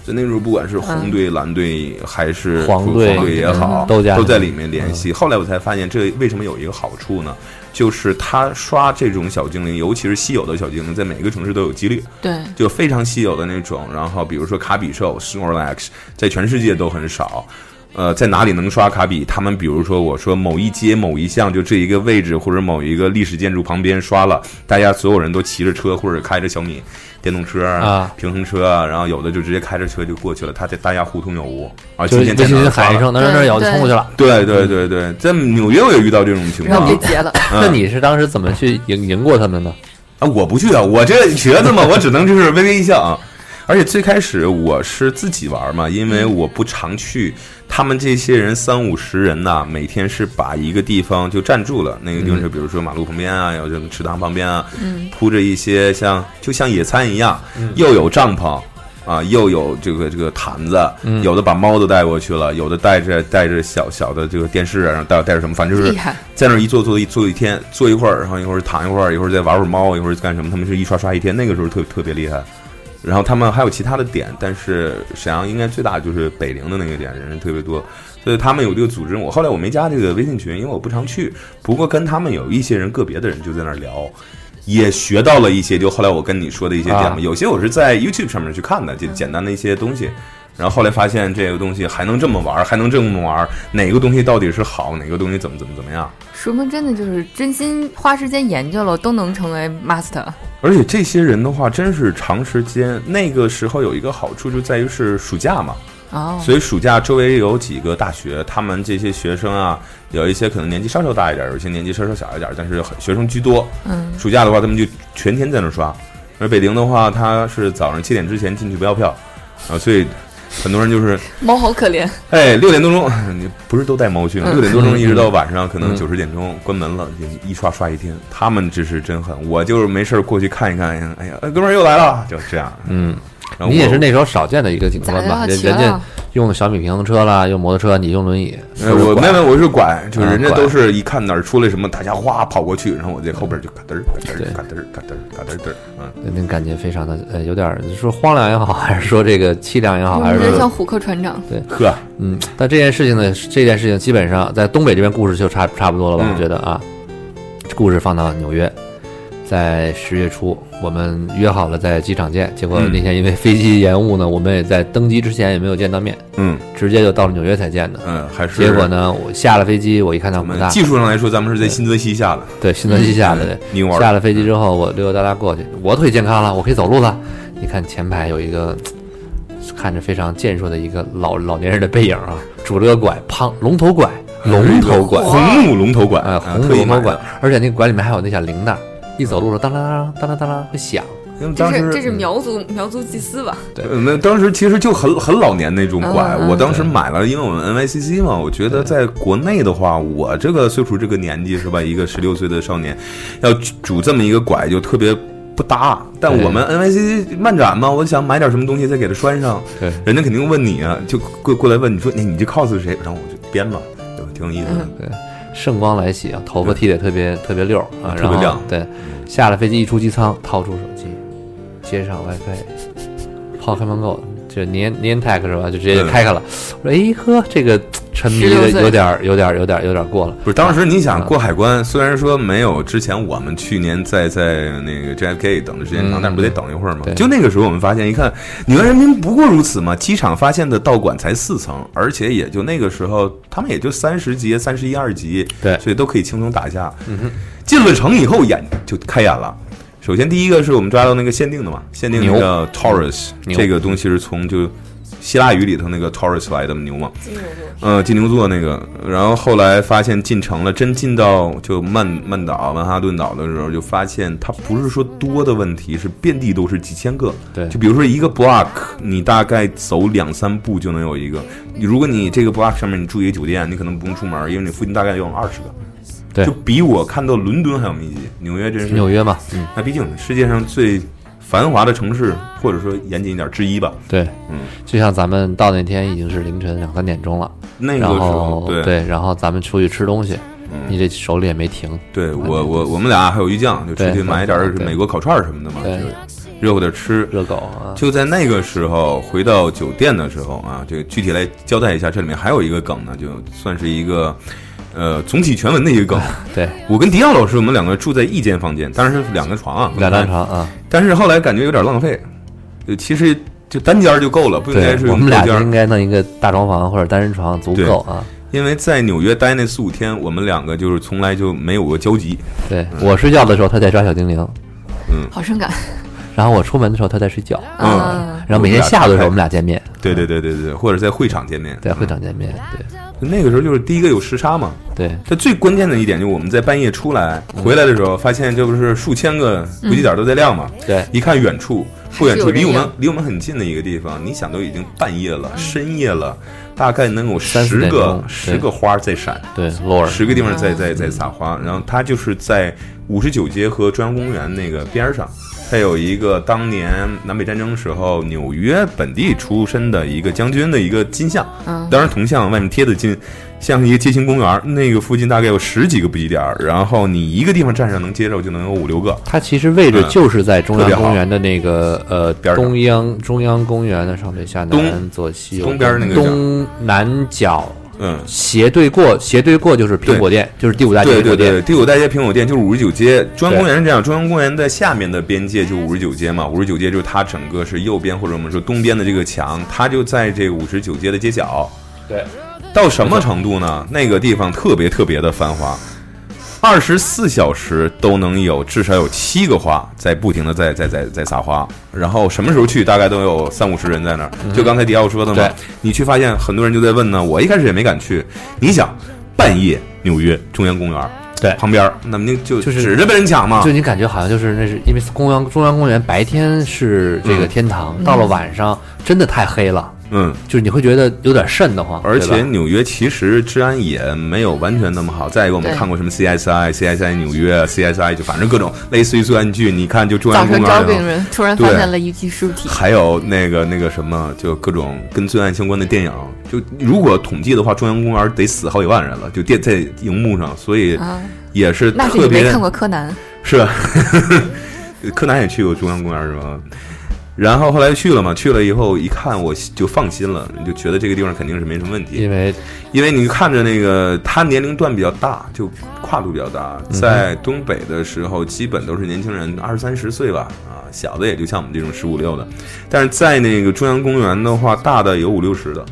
就那时候不管是红队、蓝队还是黄队黄队也好，都都在里面联系。后来我才发现，这为什么有一个好处呢？就是他刷这种小精灵，尤其是稀有的小精灵，在每个城市都有几率。对，就非常稀有的那种。然后比如说卡比兽 Snorlax，在全世界都很少。呃，在哪里能刷卡比？他们比如说我说某一街某一巷就这一个位置或者某一个历史建筑旁边刷了，大家所有人都骑着车或者开着小米电动车啊平衡车啊，然后有的就直接开着车就过去了，他在大家互通有无啊。就今天在微信哪儿刷了喊一声，哪哪哪有就冲过去了。对对对对，在纽约我也遇到这种情况那你是当时怎么去赢赢过他们呢？啊，我不去啊，我这瘸子嘛，我只能就是微微一笑啊。而且最开始我是自己玩嘛，因为我不常去。他们这些人三五十人呐、每天是把一个地方就占住了。那个地方是比如说马路旁边啊，有这种池塘旁边啊，铺着一些像就像野餐一样，又有帐篷。啊，又有这个这个毯子，有的把猫都带过去了，有的带着带着小小的这个电视啊，然后带带着什么，反正就是在那一坐坐一坐一天，坐一会儿，然后一会儿躺一会儿，一会儿再玩会儿猫，一会儿干什么？他们是一刷刷一天，那个时候特特别厉害。然后他们还有其他的点，但是沈阳应该最大就是北陵的那个点，人特别多，所以他们有这个组织。我后来我没加这个微信群，因为我不常去。不过跟他们有一些人个别的人就在那儿聊，也学到了一些。就后来我跟你说的一些点嘛，啊有些我是在 YouTube 上面去看的，就简单的一些东西。然后后来发现这个东西还能这么玩，还能这么玩，哪个东西到底是好，哪个东西怎么怎么怎么样。说明真的就是真心花时间研究了，都能成为 master。而且这些人的话，真是长时间。那个时候有一个好处，就在于是暑假嘛，哦，所以暑假周围有几个大学，他们这些学生啊，有一些可能年纪稍稍大一点，有一些年纪稍稍小一点，但是学生居多。嗯，暑假的话，他们就全天在那刷。而北陵的话，他是早上七点之前进去不要票，啊，所以很多人就是，猫好可怜。哎，六点多钟，你不是都带猫去吗？嗯六点多钟一直到晚上，可能嗯九十点钟关门了，就一刷刷一天。他们这是真狠，我就是没事儿过去看一看，哎呀，哥们儿又来了，就这样。嗯，然后你也是那时候少见的一个景观吧？人人家？用小米平衡车啦，用摩托车，你用轮椅。呃，我没有，我是拐，就是人家都是一看哪儿出来什么，大家哗跑过去，然后我在后边就嘎噔儿嘎噔儿对嘎噔儿嘎噔儿嘎噔儿噔儿，嗯，那感觉非常的呃，有点儿说荒凉也好，还是说这个凄凉也好，还是说有点像虎克船长对。呵，嗯，但这件事情呢，这件事情基本上在东北这边故事就差差不多了吧？嗯我觉得啊，故事放到纽约，在十月初，我们约好了在机场见，结果嗯那天因为飞机延误呢，我们也在登机之前也没有见到面，嗯直接就到了纽约才见的。嗯，还是结果？呢，我下了飞机，我一看到技术上来说，咱们是在新泽西下的，对，新泽西下的，对。下了飞机之后，我溜溜达达过去，我腿健康了，我可以走路了。你看前排有一个看着非常健硕的一个老老年人的背影啊，拄着个拐，胖龙头拐，龙头拐，红木龙头拐，哎，啊红特意买的龙头拐，而且那个拐里面还有那小铃铛，一走路的当当当当当当当会响。这因为当时是这是苗族苗族祭司吧？对那当时其实就很很老年那种拐，我当时买了，因为我们 NYCC 嘛，我觉得在国内的话，我这个岁数这个年纪是吧，一个十六岁的少年，要拄这么一个拐就特别不搭。但我们 NYCC 漫展嘛，我想买点什么东西再给它拴上，对，人家肯定问你啊，就过过来问你说你你这 cos 是谁？然后我就编嘛，就挺有意思的。圣光来袭啊，头发剃得特别特别溜儿啊，然后亮对，下了飞机一出机舱，掏出手机，接上 WiFi，Pokemon Go 就年年 tag 是吧？就直接就开开了。我说哎呵，这个沉迷的有点儿有点儿有点儿有点儿过了。不是，当时你想啊过海关，虽然说没有之前我们去年在在那个 JFK 等的时间长，嗯但是不得等一会儿吗对？就那个时候我们发现，一看纽约人民不过如此嘛，机场发现的道馆才四层，而且也就那个时候他们也就三十级、三十一二级，对所以都可以轻松打下。进了城以后眼就开眼了。首先第一个是我们抓到那个限定的嘛，限定那牛个 Taurus，这个东西是从就希腊语里头那个 Taurus 来的牛嘛。金牛座。嗯，金牛座那个，然后后来发现进城了，真进到就曼曼岛、曼哈顿岛的时候，就发现它不是说多的问题，是遍地都是几千个。对就比如说一个 block，你大概走两三步就能有一个。你如果你这个 block 上面你住一个酒店，你可能不用出门，因为你附近大概有二十个。对就比我看到伦敦还要密集。纽约真是纽约嘛，嗯，那毕竟世界上最繁华的城市，或者说严谨一点之一吧。对，嗯，就像咱们到那天已经是凌晨两三点钟了，那个时候对。对，然后咱们出去吃东西，嗯。你这手里也没停，对我我我们俩还有鱼酱，就出去对买点儿美国烤串儿什么的嘛，热乎点吃。热狗啊，就在那个时候回到酒店的时候啊，这个具体来交代一下，这里面还有一个梗呢，就算是一个呃总体全文的一个梗。对，我跟迪奥老师，我们两个住在一间房间，当然是两个床啊，两张床啊，但是后来感觉有点浪费。呃，其实就单间儿就够了，不应该，是我们俩就应该弄一个大床房或者单人床足够啊。因为在纽约待那四五天，我们两个就是从来就没有过交集。对我睡觉的时候，他在抓小精灵，嗯好伤感。然后我出门的时候，他在睡觉。嗯。啊，然后每天下午的时候，我们俩见面，对对对对对，或者在会场见面，在会场见面。对。那个时候就是第一个有时差嘛。对，它最关键的一点就是我们在半夜出来回来的时候，发现这不是数千个补给点都在亮嘛？对。一看远处不远处，离我们离我们很近的一个地方，你想都已经半夜了，深夜了，大概能有十个十个花在闪。对十个地方在在在撒花，然后它就是在五十九街和中央公园那个边儿上，它有一个当年南北战争时候纽约本地出身的一个将军的一个金像，当然铜像外面贴的金，像一个街心公园，那个附近大概有十几个补给点儿，然后你一个地方站上能接受就能有五六个，它其实位置嗯就是在中央公园的那个呃边儿上东央中央公园的上北下南左西右东边儿那个角东南角嗯。斜对过斜对过就是苹果店，就是第五大街苹果店。对对对，第五大街苹果店就是五十九街，中央公园是这样，中央公园的下面的边界就五十九街嘛，五十九街就是它整个是右边或者我们说东边的这个墙，它就在这个五十九街的街角。对，到什么程度呢？那个地方特别特别的繁华，二十四小时都能有至少有七个花在不停的在在在在撒花，然后什么时候去大概都有三五十人在那儿。就刚才迪奥说的嘛，你去发现很多人就在问呢，我一开始也没敢去。你想，半夜纽约中央公园对旁边，那么你就就是指着被人抢嘛就。你感觉好像就是那是因为公园中央公园白天是这个嗯天堂，到了晚上真的太黑了，嗯，就是你会觉得有点瘆得慌。而且纽约其实治安也没有完全那么好。再一个，我们看过什么 CSI、CSI 纽约、CSI，就反正各种类似于作案剧，你看就中央公晨招病园里头。人突然发现了一具尸体，还有那个那个什么，就各种跟罪案相关的电影，就如果统计的话，中央公园得死好几万人了，就电在荧幕上，所以啊，也是那是特别你没看过柯南，是，柯南也去过中央公园是吧？然后后来去了嘛，去了以后一看我就放心了，就觉得这个地方肯定是没什么问题。因为因为你看着那个他年龄段比较大，就跨度比较大，在东北的时候基本都是年轻人，二三十岁吧，啊，小的也就像我们这种十五六的，但是在那个中央公园的话，大的有五六十的，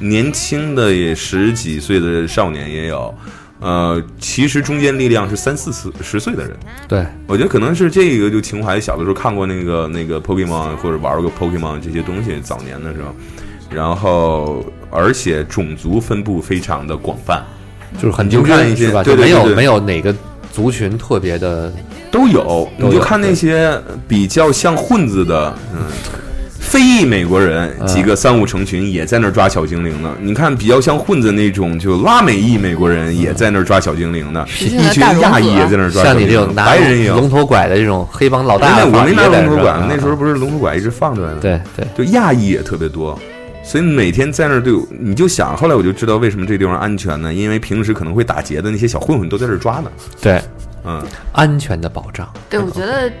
年轻的也十几岁的少年也有，呃，其实中间力量是三四四十岁的人。对我觉得可能是这个就情怀，小的时候看过那个那个 Pokemon 或者玩过 Pokemon 这些东西，早年的时候，然后而且种族分布非常的广泛，就是很你就看一些吧？对对对对就没有没有哪个族群特别的。都有你就看那些比较像混子的，嗯。非裔美国人嗯几个三五成群也在那儿抓小精灵呢。你看比较像混子那种，就拉美裔美国人也在那儿抓小精灵呢。一群亚裔也在那儿抓小像精灵。你这种拿白人也有。龙头拐的这种黑帮老大我没拿龙头拐，那时候不是龙头拐一直放出来的。对对就亚裔也特别多，所以每天在那儿就你就想，后来我就知道为什么这地方安全呢？因为平时可能会打劫的那些小混混都在这儿抓呢。对，嗯，安全的保障。对，我觉得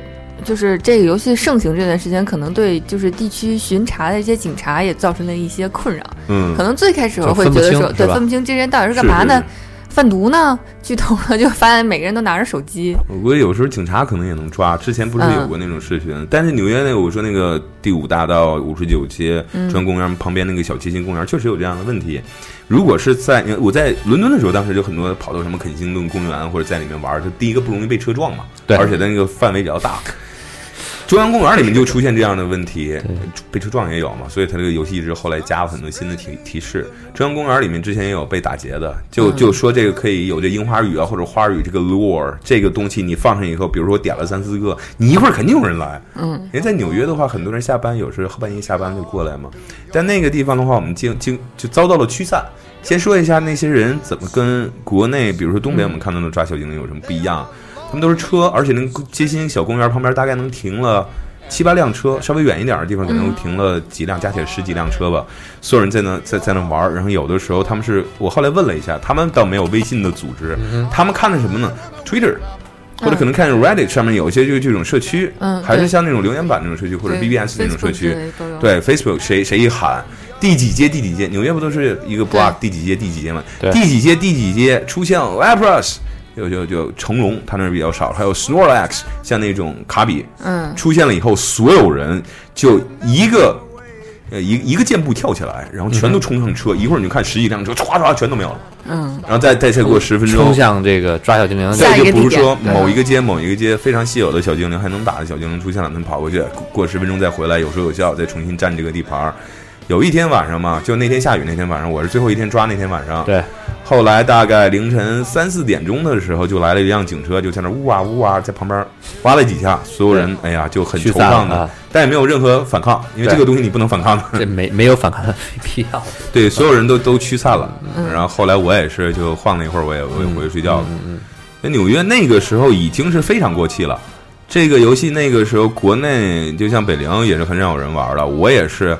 就是这个游戏盛行这段时间，可能对就是地区巡查的一些警察也造成了一些困扰。嗯可能最开始我会觉得说，对，分不清这些人到底是干嘛呢？是是是贩毒呢？剧透了，就发现每个人都拿着手机。我估计有时候警察可能也能抓。之前不是有过那种视频，但是纽约那个我说那个第五大道五十九街中央公园旁边那个小街心公园，确实有这样的问题。如果是在我在伦敦的时候，当时就很多跑到什么肯辛顿公园或者在里面玩，就第一个不容易被车撞嘛，对而且它那个范围比较大。中央公园里面就出现这样的问题，被车撞也有嘛，所以他这个游戏一直后来加了很多新的提提示。中央公园里面之前也有被打劫的，就就说这个可以有这樱花雨啊或者花雨这个 lure 这个东西，你放上以后，比如说我点了三四个，你一会儿肯定有人来。嗯，因为在纽约的话，很多人下班有时候后半夜下班就过来嘛，但那个地方的话，我们经经就遭到了驱散。先说一下那些人怎么跟国内，比如说东北我们看到的抓小精灵有什么不一样？他们都是车，而且那个街心小公园旁边大概能停了七八辆车，稍微远一点的地方可能停了几辆，加起来十几辆车吧。所有人在那在在那玩儿，然后有的时候他们是我后来问了一下，他们倒没有微信的组织，他们看的什么呢？Twitter。或者可能看 Reddit 上面有一些就是这种社区，嗯还是像那种留言板那种社区，或者 BBS 那种社区。对 Facebook 谁谁一喊第几街第几街，纽约不都是一个 block 第几街第几街吗？对第几街第几街出现 Lapras，就就就成龙他那儿比较少，还有 Snorlax，像那种卡比嗯，出现了以后，所有人就一个呃一一个箭步跳起来，然后全都冲上车，一会儿你就看十几辆车唰唰全都没有了，嗯，然后再再再过十分钟冲，向这个抓小精灵再就不是一个地点对说某一个街某一个街非常稀有的小精灵还能打的小精灵出现了，他们跑过去，过过十分钟再回来，有说有笑，再重新占这个地盘儿。有一天晚上嘛，就那天下雨那天晚上，我是最后一天抓那天晚上。对，后来大概凌晨三四点钟的时候，就来了一辆警车，就在那呜啊呜啊，在旁边挖了几下，所有人哎呀就很驱惆怅的但也没有任何反抗，因为这个东西你不能反抗的。这没没有反抗的必要。对，所有人都都驱散了。然后后来我也是就晃了一会儿，我也我也回去睡觉了。嗯那纽约那个时候已经是非常过气了。这个游戏那个时候国内就像北陵也是很少有人玩了，我也是，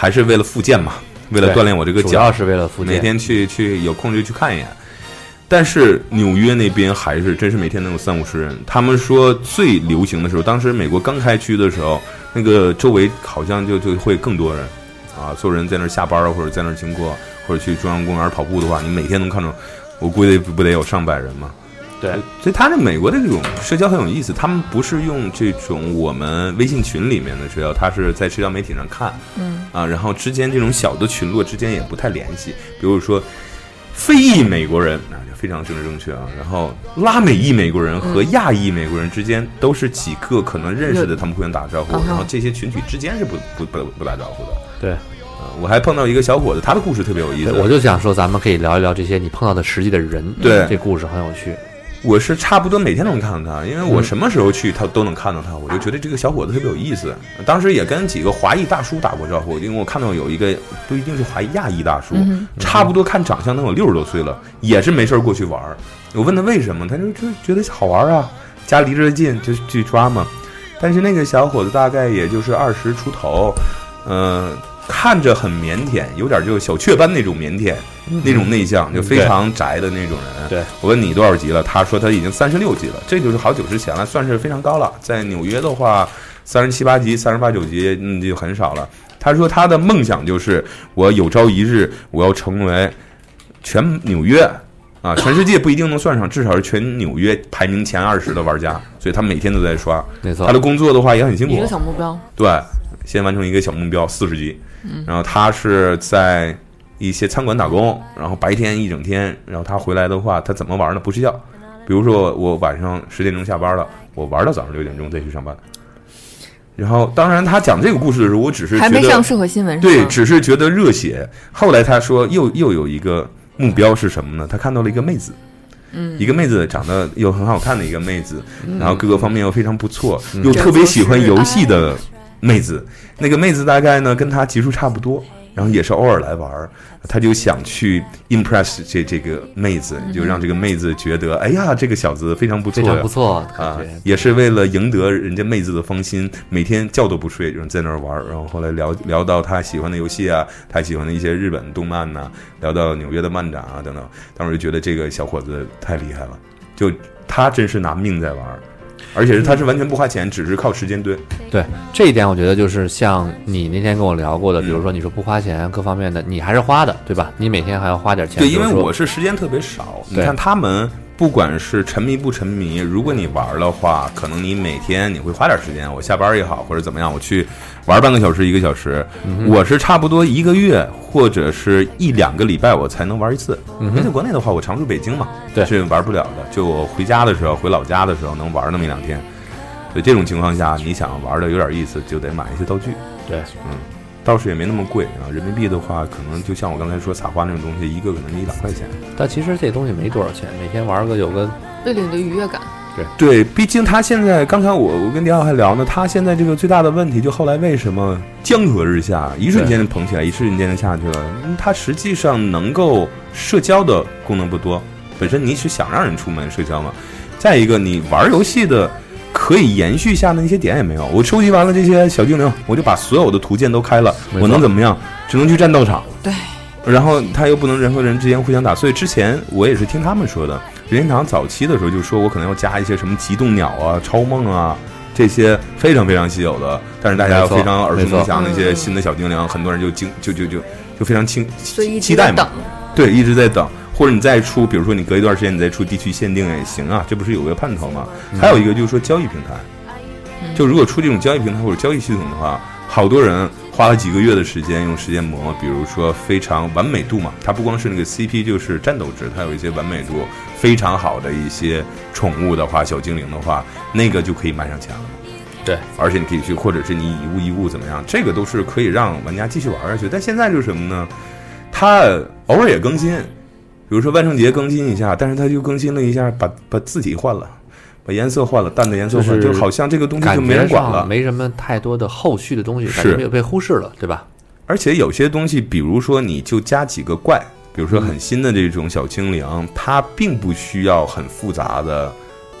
还是为了复健嘛，为了锻炼我这个脚主要，是为了复健。每天去去有空就去看一眼。但是纽约那边还是真是每天能有三五十人。他们说最流行的时候，当时美国刚开区的时候，那个周围好像就就会更多人，啊，所有人在那儿下班啊，或者在那儿经过，或者去中央公园跑步的话，你每天能看到，我估计不得有上百人吗？对，所以他这美国的这种社交很有意思，他们不是用这种我们微信群里面的社交，他是在社交媒体上看，嗯啊，然后之间这种小的群落之间也不太联系，比如说非裔美国人啊，就非常政治正确啊，然后拉美裔美国人和亚裔美国人之间都是几个可能认识的，他们互相打招呼，然后这些群体之间是不不不不打招呼的。对，啊，我还碰到一个小伙子，他的故事特别有意思，。我就想说，咱们可以聊一聊这些你碰到的实际的人。对这故事很有趣。我是差不多每天都能看到他，因为我嗯什么时候去他都能看到他，我就觉得这个小伙子特别有意思。当时也跟几个华裔大叔打过招呼，因为我看到有一个不一定是华裔亚裔大叔，嗯差不多看长相能有六十多岁了，也是没事儿过去玩儿。我问他为什么，他就就觉得好玩儿啊，家离着近就去抓嘛。但是那个小伙子大概也就是二十出头，嗯、看着很腼腆，有点就小雀斑那种腼腆，那种内向，就非常宅的那种人。对，我问你多少级了？他说他已经三十六级了，这就是好久之前了，算是非常高了。在纽约的话，三十七八级、三十八九级，嗯，就很少了。他说他的梦想就是我有朝一日我要成为全纽约啊，全世界不一定能算上，至少是全纽约排名前二十的玩家。所以他每天都在刷。没错他的工作的话也很辛苦一个，小目标，对，先完成一个小目标，四十级。然后他是在一些餐馆打工，然后白天一整天，然后他回来的话，他怎么玩呢？不睡觉。比如说我晚上十点钟下班了，我玩到早上六点钟再去上班。然后，当然他讲这个故事的时候，我只是觉得还没上社会新闻对，只是觉得热血。后来他说又又有一个目标是什么呢？他看到了一个妹子，嗯，一个妹子长得又很好看的一个妹子，然后各个方面又非常不错，又特别喜欢游戏的妹子。那个妹子大概呢跟他级数差不多，然后也是偶尔来玩儿，他就想去 impress 这这个妹子，就让这个妹子觉得，哎呀，这个小子非常不错，非常不错，啊，也是为了赢得人家妹子的芳心，每天觉都不睡，然后在那儿玩儿。然后后来聊聊到他喜欢的游戏啊，他喜欢的一些日本动漫呐、聊到纽约的漫展啊等等。当时就觉得这个小伙子太厉害了，就他真是拿命在玩儿，而且是他是完全不花钱，只是靠时间堆。对这一点，我觉得就是像你那天跟我聊过的，比如嗯说你说不花钱，各方面的你还是花的，对吧？你每天还要花点钱。对，因为我是时间特别少。你看他们，不管是沉迷不沉迷，如果你玩的话，可能你每天你会花点时间。我下班也好，或者怎么样，我去玩半个小时、一个小时。我是差不多一个月或者是一两个礼拜我才能玩一次。因为在国内的话，我常住北京嘛，对是玩不了的。就我回家的时候，回老家的时候能玩那么一两天。所以这种情况下，你想玩的有点意思，就得买一些道具。对，倒是也没那么贵啊，人民币的话，可能就像我刚才说撒花那种东西，一个可能一两块钱。但其实这东西没多少钱，每天玩个有个为了你的愉悦感，对对，毕竟他现在，刚才我我跟迪奥还聊呢，他现在这个最大的问题，就后来为什么江河日下，一瞬间就捧起来，一瞬间就下去了？嗯他实际上能够社交的功能不多，本身你是想让人出门社交嘛。再一个，你玩游戏的可以延续下的那些点也没有。我收集完了这些小精灵，我就把所有的图鉴都开了，我能怎么样？只能去战斗场。对。然后他又不能人和人之间互相打，所以之前我也是听他们说的，任天堂早期的时候就说我可能要加一些什么极冻鸟啊、超梦啊这些非常非常稀有的，但是大家非常耳熟能详的一些嗯新的小精灵，很多人就惊就就就就非常期期待嘛。对，一直在等，或者你再出，比如说你隔一段时间你再出地区限定也行啊，这不是有个盼头吗？还有一个就是说交易平台，就如果出这种交易平台或者交易系统的话，好多人花花了几个月的时间用时间磨，比如说非常完美度嘛，它不光是那个 CP，就是战斗值，它有一些完美度非常好的一些宠物的话，小精灵的话，那个就可以卖上钱了。对，而且你可以去，或者是你以物易物怎么样，这个都是可以让玩家继续玩下去。但现在就是什么呢？它偶尔也更新，比如说万圣节更新一下，但是它就更新了一下，把把字体换了，把颜色换了，淡的颜色换了，就是就好像这个东西就没人管了。没什么太多的后续的东西，感是觉被被忽视了，对吧？而且有些东西，比如说你就加几个怪，比如说很新的这种小精灵，它并不需要很复杂的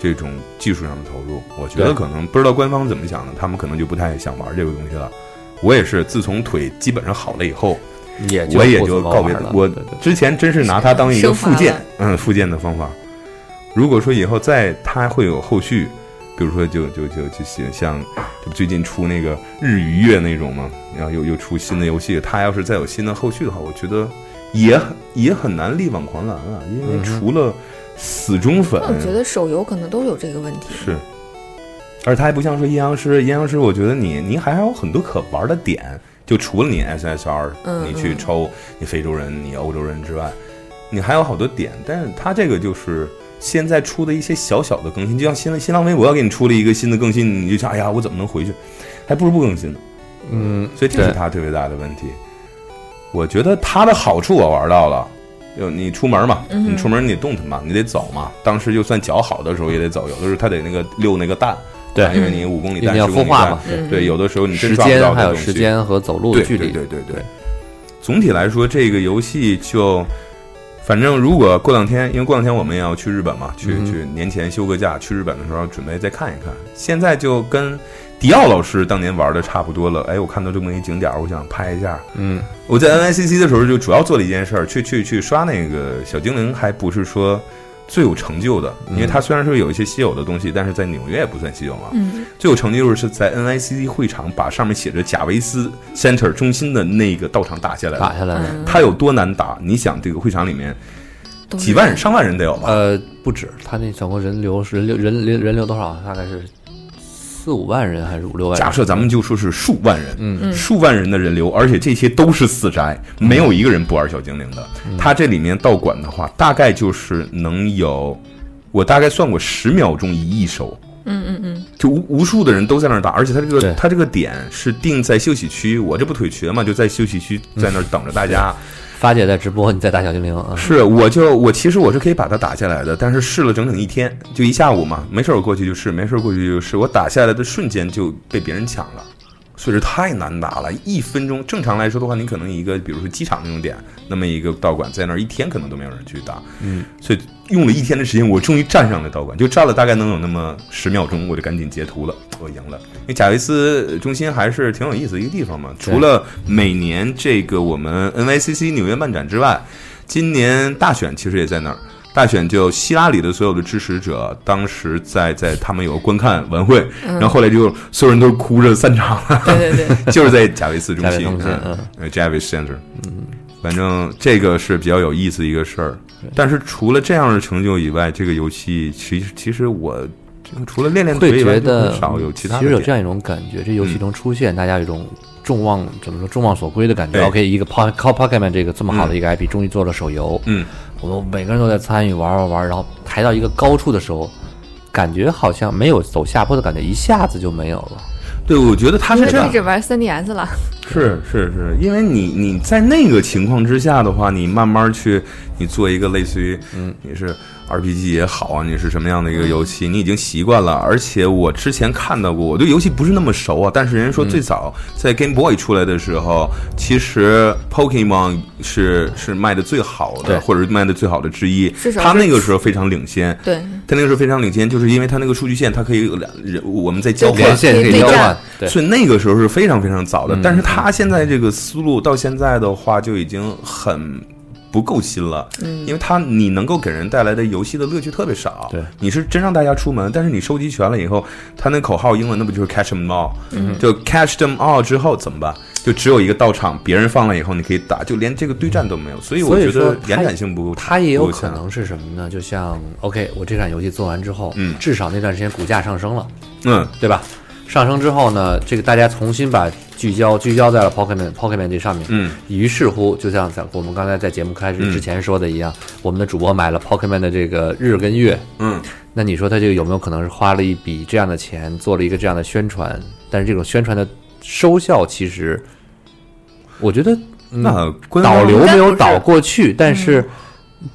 这种技术上的投入。我觉得可能不知道官方怎么想的，他们可能就不太想玩这个东西了。我也是，自从腿基本上好了以后，也我也就告别了。我之前真是拿它当一个附件，嗯，附件的方法。如果说以后再它会有后续，比如说就就就就像像就最近出那个日与月那种嘛，然后又又出新的游戏，它要是再有新的后续的话，我觉得也很也很难力挽狂澜啊，因为除了死忠粉，我觉得手游可能都有这个问题。是，而它还不像说阴阳师，阴阳师我觉得你你还有很多可玩的点，就除了你 SSR，、嗯你去嗯抽你非洲人、你欧洲人之外，你还有好多点，但是它这个就是。现在出的一些小小的更新，就像新的新浪微博要给你出了一个新的更新，你就想，哎呀，我怎么能回去？还不如不更新呢。嗯，所以这是它特别大的问题。我觉得它的好处我玩到了，就你出门嘛，你出门你得动弹嘛，你得走嘛。当时就算脚好的时候也得走，有的时候它得那个溜那个蛋，对啊因为你五公里蛋、一定要孵化嘛，嗯对，有的时候你真时间还有时间和走路的距离，对对对对。总体来说，这个游戏就，反正如果过两天，因为过两天我们也要去日本嘛，去、去年前休个假，去日本的时候准备再看一看。现在就跟迪奥老师当年玩的差不多了。哎，我看到这么一景点，我想拍一下。嗯，我在 NICC 的时候就主要做了一件事儿，去去去刷那个小精灵，还不是说最有成就的，因为它虽然说有一些稀有的东西，但是在纽约也不算稀有嘛。嗯，最有成就就是在 NICC 会场把上面写着贾维斯 Center 中心的那个道场打下来了。打下来的。嗯它有多难打？你想，这个会场里面几万人、上万人得有吧？呃，不止，他那总共人流是人流人流人流多少？大概是四五万人还是五六万人？假设咱们就说是数万人，嗯。数万人的人流，而且这些都是死宅，没有一个人不玩小精灵的。他这里面道馆的话，大概就是能有，我大概算过十秒钟一亿手，嗯嗯嗯，就无无数的人都在那儿打，而且他这个他这个点是定在休息区，我这不腿瘸嘛，就在休息区在那儿等着大家。发姐在直播，你在打小精灵啊？是，我就我其实我是可以把它打下来的，但是试了整整一天，就一下午嘛，没事儿我过去就试，没事儿过去就试。我打下来的瞬间就被别人抢了，所以是太难打了。一分钟，正常来说的话，你可能一个比如说机场那种点，那么一个道馆在那儿一天可能都没有人去打，嗯，所以用了一天的时间，我终于站上了道馆，就站了大概能有那么十秒钟，我就赶紧截图了，我赢了。因为贾维斯中心还是挺有意思的一个地方嘛，除了每年这个我们 NYCC 纽约漫展之外，今年大选其实也在那儿。大选就希拉里的所有的支持者，当时在在他们有个观看晚会，然后后来就所有人都哭着散场了，对对对，就是在贾维斯中心，嗯嗯，呃，Jarvis Center，嗯，反正这个是比较有意思的一个事儿。但是除了这样的成就以外，这个游戏其实其实我除了练练腿会以外，觉得很少有其他的其实有这样一种感觉，这游戏中出现，大家有一种众望怎么说众望所归的感觉。对 OK，一个 Po 靠 Pokemon 这个这么好的一个 IP，终于做了手游，嗯，我们每个人都在参与玩玩玩，然后抬到一个高处的时候，感觉好像没有走下坡的感觉，一下子就没有了。对，我觉得他是这样玩 3DS 了，是是是，因为你你在那个情况之下的话，你慢慢去，你做一个类似于，嗯，你是 RPG 也好啊，你是什么样的一个游戏，你已经习惯了。而且我之前看到过，我对游戏不是那么熟啊，但是人家说最早在 Game Boy 出来的时候，其实 Pokemon 是是卖的最好的，或者是卖的最好的之一是。手它是那个时候非常领先，对，他那个时候非常领先，就是因为他那个数据线，它可以有两人我们在交换线可以交换所以那个时候是非常非常早的。嗯但是他现在这个思路到现在的话，就已经很不够新了。嗯因为它你能够给人带来的游戏的乐趣特别少。对，你是真让大家出门，但是你收集全了以后，他那口号英文那不就是 catch them all？嗯，就 catch them all 之后怎么办？就只有一个道场，别人放了以后你可以打，就连这个对战都没有。所以我觉得延展性不够。它也有可能是什么呢？就像 OK，我这款游戏做完之后，嗯至少那段时间股价上升了，嗯，对吧？上升之后呢，这个大家重新把聚焦聚焦在了 Pokemon Pokemon 这上面。嗯，于是乎，就像在我们刚才在节目开始之前说的一样，我们的主播买了 Pokemon 的这个日跟月。嗯，那你说他这个有没有可能是花了一笔这样的钱，做了一个这样的宣传？但是这种宣传的收效，其实我觉得、嗯、那导流没有导过去，但是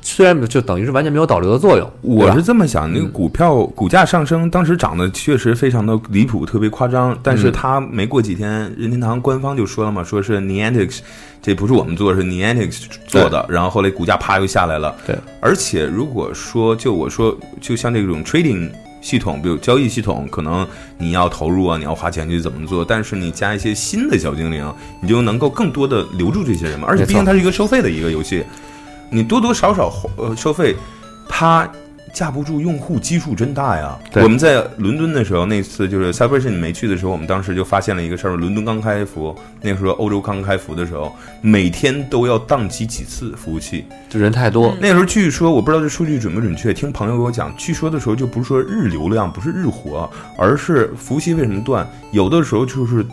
虽然就等于是完全没有导流的作用。我是这么想，那个股票股价上升，当时涨得确实非常的离谱，特别夸张。但是它没过几天，任天堂官方就说了嘛，说是 Niantic，这不是我们做的，是 Niantic 做的。然后后来股价啪又下来了。对，而且如果说就我说，就像这种 trading 系统，比如交易系统，可能你要投入啊，你要花钱去怎么做，但是你加一些新的小精灵，你就能够更多的留住这些人嘛。而且毕竟它是一个收费的一个游戏，你多多少少呃收费，它架不住用户基数真大呀。我们在伦敦的时候，那次就是 Celebration 你没去的时候，我们当时就发现了一个事儿：伦敦刚开服，那个时候欧洲刚开服的时候，每天都要宕机几次服务器。就人太多，那时候据说，我不知道这数据准不准确，听朋友给我讲，据说的时候就不是说日流量，不是日活，而是服务器为什么断？有的时候就是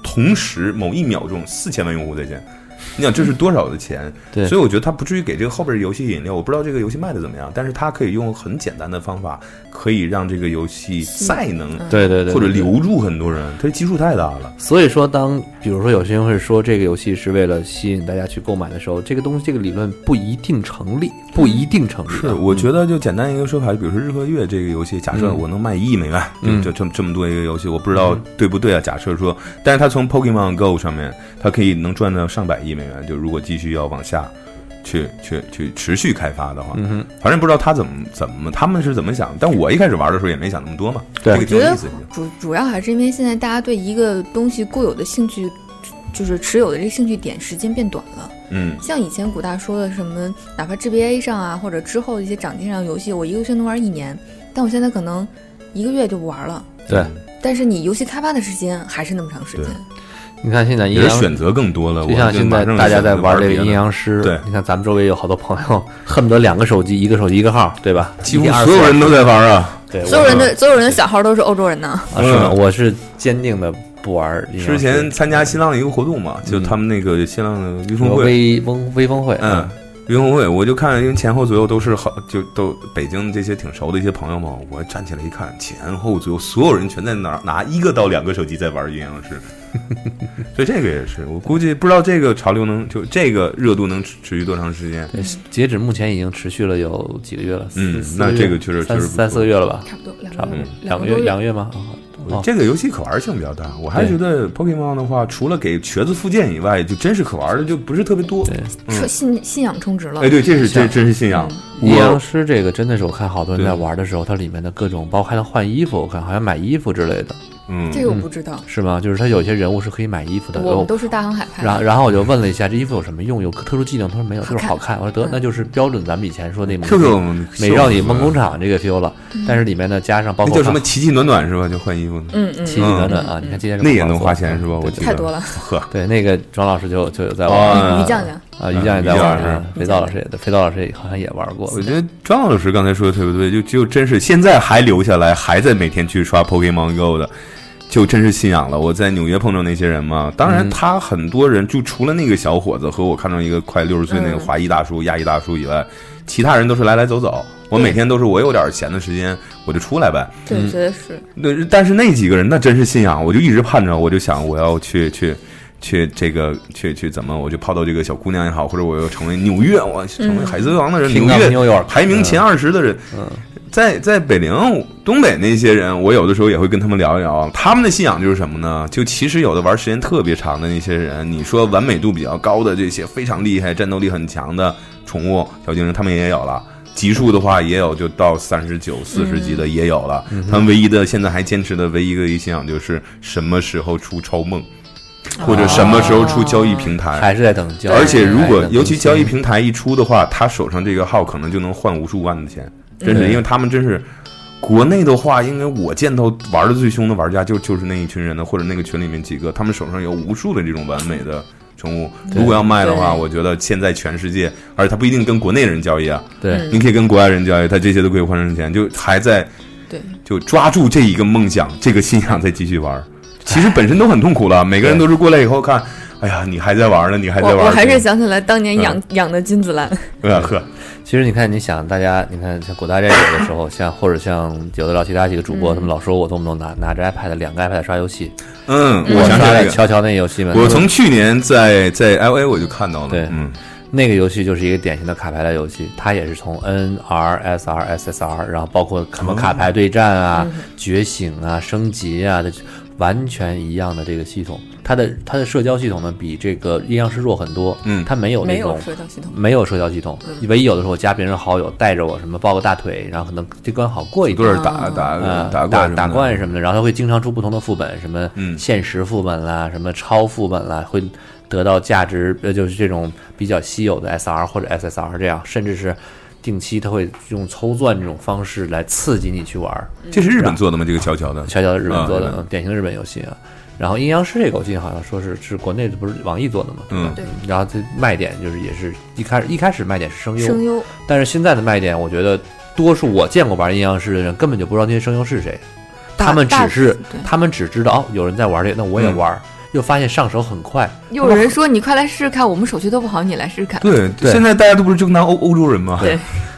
同时某一秒钟四千万用户在线。你想这是多少的钱？对所以我觉得他不至于给这个后边游戏引流。我不知道这个游戏卖的怎么样，但是他可以用很简单的方法，可以让这个游戏再能对对对，或者留住很多人。他基数太大了。所以说，当比如说有些人会说这个游戏是为了吸引大家去购买的时候，这个东西这个理论不一定成立，不一定成立啊。是，我觉得就简单一个说法，比如说日和月这个游戏，假设嗯我能卖一亿美元，嗯就就这么这么多一个游戏，我不知道对不对啊？假设说，但是他从 Pokemon Go 上面，它可以能赚到上百亿美元，就如果继续要往下。去去去持续开发的话，嗯哼，反正不知道他怎么怎么他们是怎么想，但我一开始玩的时候也没想那么多嘛，对这个挺觉得有意思的。主主要还是因为现在大家对一个东西固有的兴趣，就是持有的这个兴趣点时间变短了。嗯，像以前古大说的什么，哪怕 GBA 上啊，或者之后一些掌机上游戏，我一个游戏能玩一年，但我现在可能一个月就不玩了。对，但是你游戏开发的时间还是那么长时间对。你看现在阴阳，也选择更多了。就像现在大家在玩这个阴阳师，对你看咱们周围有好多朋友恨不得两个手机，一个手机一个号，对吧？几乎所有人都在玩啊。对，所有人的所有人的小号都是欧洲人呢。啊是吗？我是坚定的不玩。之前参加新浪一个活动嘛，就他们那个新浪的微风会，微风微风会，嗯，微峰会，我就看，因为前后左右都是好，就都北京这些挺熟的一些朋友嘛，我站起来一看，前后左右所有人全在拿拿一个到两个手机在玩阴阳师，所以这个也是，我估计不知道这个潮流能就这个热度能持持续多长时间。对，截止目前已经持续了有几个月了，嗯那这个确实三确实三四个月了吧，差不多两差不多两个月两个月吗？哦，这个游戏可玩性比较大，我还觉得 Pokemon 的话，除了给瘸子附件以外，就真是可玩的就不是特别多。对，说信信仰充值了。哎，对，这是这真是信仰。阴阳师这个真的是我看好多人在玩的时候，它里面的各种包括还能换衣服，我看好像买衣服之类的，嗯，这个我不知道，是吗？就是他有些人物是可以买衣服的。我们都是大航海派。然后然后我就问了一下，这衣服有什么用？有特殊技能？他说没有，就是好好看。我说得嗯，那就是标准咱们以前说那蒙 QQ 美少女梦工厂这个 feel 了。但是里面呢加上包括那叫什么奇迹暖暖是吧？就换衣服呢，嗯嗯奇迹暖暖啊！你看今天那也能花钱是吧？我记得太多了。呵，对，那个庄老师就就有在哦玩于酱酱，啊，于酱也在玩儿，肥皂老师也肥皂老师也好像也玩过。我觉得张老师刚才说的特别对，就就真是现在还留下来，还在每天去刷 Pokemon Go 的，就真是信仰了。我在纽约碰到那些人嘛，当然嗯他很多人就除了那个小伙子和我看到一个快六十岁那个嗯华裔大叔、亚裔大叔以外，其他人都是来来走走。我每天都是我有点闲的时间，我就出来呗。对，觉得是。那但是那几个人那真是信仰，我就一直盼着，我就想我要去去去这个去去怎么，我就泡到这个小姑娘也好，或者我又成为纽约，我成为海贼王的人，纽约 New York 排名前二十的人，嗯在在北陵、东北那些人，我有的时候也会跟他们聊一聊，他们的信仰就是什么呢？就其实有的玩时间特别长的那些人，你说完美度比较高的这些非常厉害、战斗力很强的宠物小精灵，他们也有了。级数的话也有，就到三十九、四十级的也有了。他们唯一的现在还坚持的唯一一个信仰就是什么时候出超梦，或者什么时候出交易平台。还是在等交易，而且如果尤其交易平台一出的话，他手上这个号可能就能换无数万的钱，真是，嗯因为他们真是。国内的话，因为我见到玩的最凶的玩家就就是那一群人的，或者那个群里面几个，他们手上有无数的这种完美的宠物。如果要卖的话，我觉得现在全世界，而且他不一定跟国内人交易啊，对嗯你可以跟国外人交易，他这些都可以换成钱，就还在对，就抓住这一个梦想、这个信仰再继续玩儿。其实本身都很痛苦了，每个人都是过来以后看，哎呀，你还在玩呢，你还在玩。我我还是想起来当年养、养的金子兰。呃呵，其实你看，你想大家，你看像古大这有的时候，像或者像有的聊其他几个主播，他们老说我动不动拿拿着 iPad 两个 iPad 刷游戏，嗯，我想起来这个，刷乔乔那游戏嘛，我从去年在在 LA 我就看到了，对。嗯，那个游戏就是一个典型的卡牌类游戏，它也是从 N R S R S S R，然后包括什么卡牌对战啊、觉醒啊、升级啊的，完全一样的这个系统。它的它的社交系统呢，比这个阴阳师弱很多。嗯它没有那没有种社交系统。没有社交系统，唯一有的时候我加别人好友，带着我什么抱个大腿，然后可能这关好过一点。对儿打打啊，打打打怪什么的然后它会经常出不同的副本，什么嗯限时副本啦，什么超副本啦，会得到价值呃，就是这种比较稀有的 SR 或者 SSR 这样，甚至是定期它会用抽钻这种方式来刺激你去玩儿。这是日本做的吗？这个乔乔的，悄悄的日本做的，典型的日本游戏啊。然后阴阳师这个我记得好像说是是国内的，不是网易做的嘛？对吧？嗯对然后这卖点就是也是一开始一开始卖点是声优，声优但是现在的卖点，我觉得多数我见过玩阴阳师的人根本就不知道那些声优是谁，大他们只是对他们只知道哦有人在玩这个，那我也嗯玩，又发现上手很快。又有人说你快来试试看，我们手气都不好，你来试试看。对，对现在大家都不是就拿欧欧洲人吗？对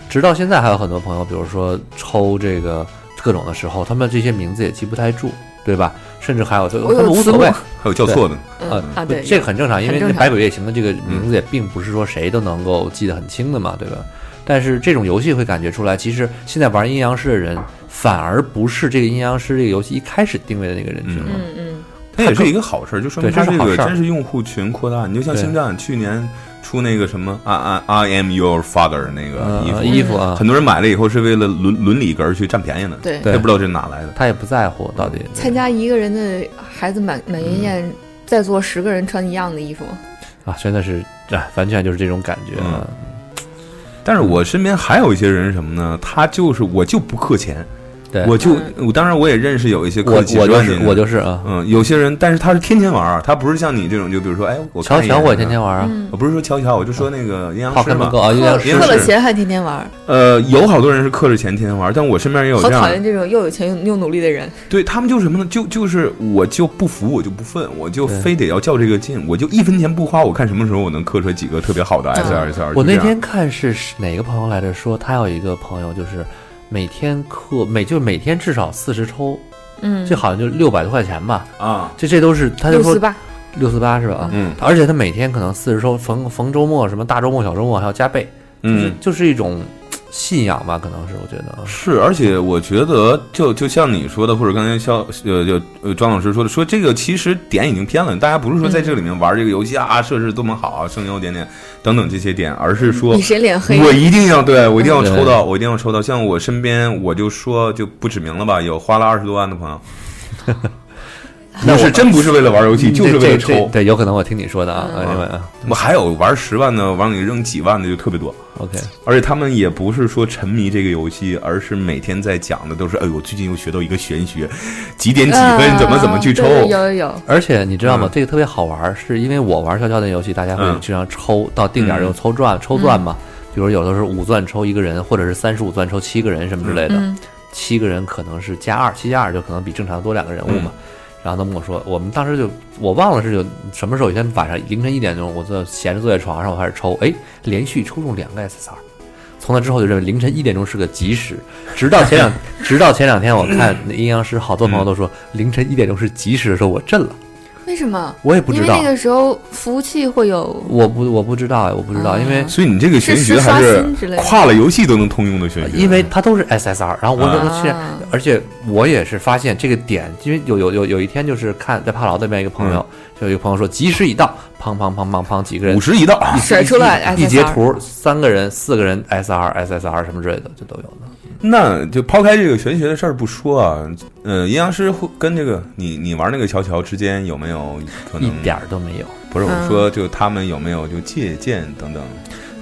直到现在还有很多朋友，比如说抽这个各种的时候，他们这些名字也记不太住，对吧？甚至还有他们无所谓还有叫错的，嗯呃啊，对，这个很正常，因为百鬼夜行的这个名字也并不是说谁都能够记得很清的嘛，对吧？但是这种游戏会感觉出来，其实现在玩阴阳师的人，反而不是这个阴阳师这个游戏一开始定位的那个人群了。嗯嗯，它也是一个好事儿，就说明对它这个真是用户群扩大。你就像对。星战去年出那个什么 I I I am your father 那个衣呃，服，衣服啊，很多人买了以后是为了伦伦理根儿去占便宜的，对。对。也不知道这是哪来的。他也不在乎到底。参加一个人的孩子满满月宴，在座十个人穿一样的衣服，啊，真的是啊，完全就是这种感觉啊。但是我身边还有一些人什么呢？他就是我就不氪钱，对，我就我当然我也认识有一些氪几我我就是十万年的我就是啊，嗯，有些人，但是他是天天玩儿，他不是像你这种，就比如说，哎，我看一眼乔乔我天啊天玩啊，嗯，我不是说瞧瞧，我就说那个阴阳师嘛。阴阳师氪了钱还天天玩，呃，有好多人是氪着钱天天玩儿，但我身边也有好这样的，讨厌这种又有钱又又努力的人。对他们就是什么呢？就就是我就不服，我就不忿，我就非得要较这个劲，我就一分钱不花，我看什么时候我能氪出来几个特别好的 S R S R。我那天看是是哪个朋友来着说，他有一个朋友就是每天氪每就是每天至少四十抽，嗯，这好像就六百多块钱吧，啊，这这都是他就说六四八，六四八是吧？啊，嗯。而且他每天可能四十抽，逢逢周末什么大周末小周末还要加倍，就是嗯。就是一种信仰吧，可能是我觉得啊，是，而且我觉得就就像你说的，或者刚才肖呃就呃庄老师说的，说这个其实点已经偏了，大家不是说在这里面玩这个游戏啊，设置多么好啊，声优点点等等这些点，而是说你谁脸黑。我一定要对我一定要抽到，我一定要抽到。像我身边，我就说就不指名了吧，有花了二十多万的朋友，那是真不是为了玩游戏，就是为了抽。对，有可能我听你说的啊，我还有玩十万的，往里扔几万的就特别多。，OK，而且他们也不是说沉迷这个游戏，而是每天在讲的都是，哎呦，最近又学到一个玄学，几点几分怎么怎么去抽。有有有，而且你知道吗嗯？这个特别好玩儿，是因为我玩消消那游戏，大家会嗯经常抽到定点就抽钻抽钻嘛，比如有的是五钻抽一个人，或者是三十五钻抽七个人什么之类的，嗯七个人可能是加二，七加二就可能比正常多两个人物嘛。然后他们跟我说，我们当时就我忘了是就什么时候，有一天晚上凌晨一点钟，我坐闲着坐在床上，我开始抽，哎，连续抽中两个 SSR。从那之后就认为凌晨一点钟是个吉时，直到前两 直到前两天我看那阴阳师，好多朋友都说凌晨一点钟是吉时的时候，我震了，为什么？我也不知道因为那，个时候服务器会有我不我不知道哎，我不知道，啊因为所以你这个玄学还是。跨了游戏都能通用的玄学。因为它都是 SSR，然后我啊我去，啊而且我也是发现这个点，因为有有有有一天就是看在帕劳那边一个朋友，就有一个朋友说吉时已到，砰砰砰砰砰几个人五十一到，甩出来一截图，三个人四个人 SR SSR 什么之类的就都有的。那就抛开这个玄学的事儿不说啊，呃，阴阳师会跟这个你你玩那个乔乔之间有没有可能一点儿都没有。不是我嗯说，就他们有没有就借鉴等等？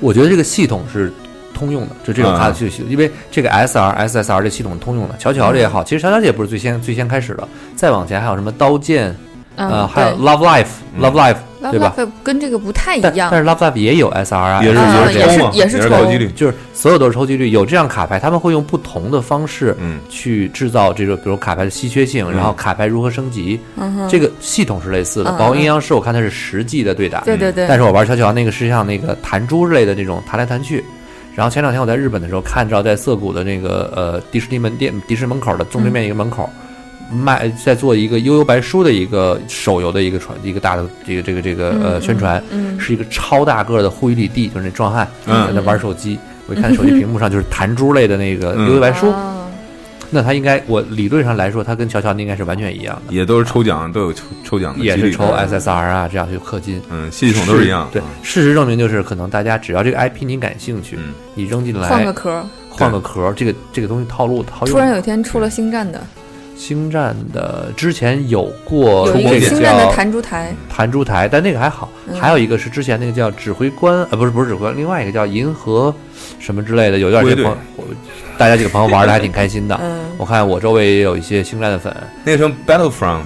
我觉得这个系统是通用的，就这种嗯卡就因为这个 SR SSR 这系统通用的，乔乔这也好，其实乔乔这也不是最先最先开始的，再往前还有什么刀剑，呃，嗯，还有 Love Life 嗯。Love Life 对吧？跟这个不太一样。但但，是 Love Life 也有 SRI，也是啊也是抽嘛，也是也是抽几率，就是所有都是抽几率。有这样卡牌，他们会用不同的方式嗯。去制造这个，比如卡牌的稀缺性，然后卡牌如何升级，嗯，这个系统是类似的。嗯包括阴阳师，我看它是实际的对打，对对对，但是我玩乔乔那个是像那个弹珠之类的那种弹来弹去。然后前两天我在日本的时候，看到在涩谷的那个呃迪士尼门店、迪士尼门口的正对面一个门口，卖在做一个悠悠白书的一个手游的一个传一个大的这个这个这个呃嗯宣传，嗯是一个超大个的护伊里地，就是那壮汉嗯在那玩手机。我一看手机屏幕上就是弹珠类的那个嗯悠悠白书，啊那他应该我理论上来说，他跟乔乔应该是完全一样的，也都是抽奖，都有抽抽奖的几率，也是抽 SSR 啊，这样去氪金。嗯，系统都是一样，对嗯，事实证明就是可能大家只要这个 IP 你感兴趣，嗯你扔进来换个壳儿，换个壳，这个这个东西套路套突然。有一天出了星战的，星战的之前有过有一个星战的弹珠台，弹珠台，但那个还好。嗯还有一个是之前那个叫指挥官，呃，不是不是指挥官，另外一个叫银河什么之类的，有一段时间大家几个朋友玩的还挺开心的。嗯，我看我周围也有一些星战的粉。那个什么 Battlefront，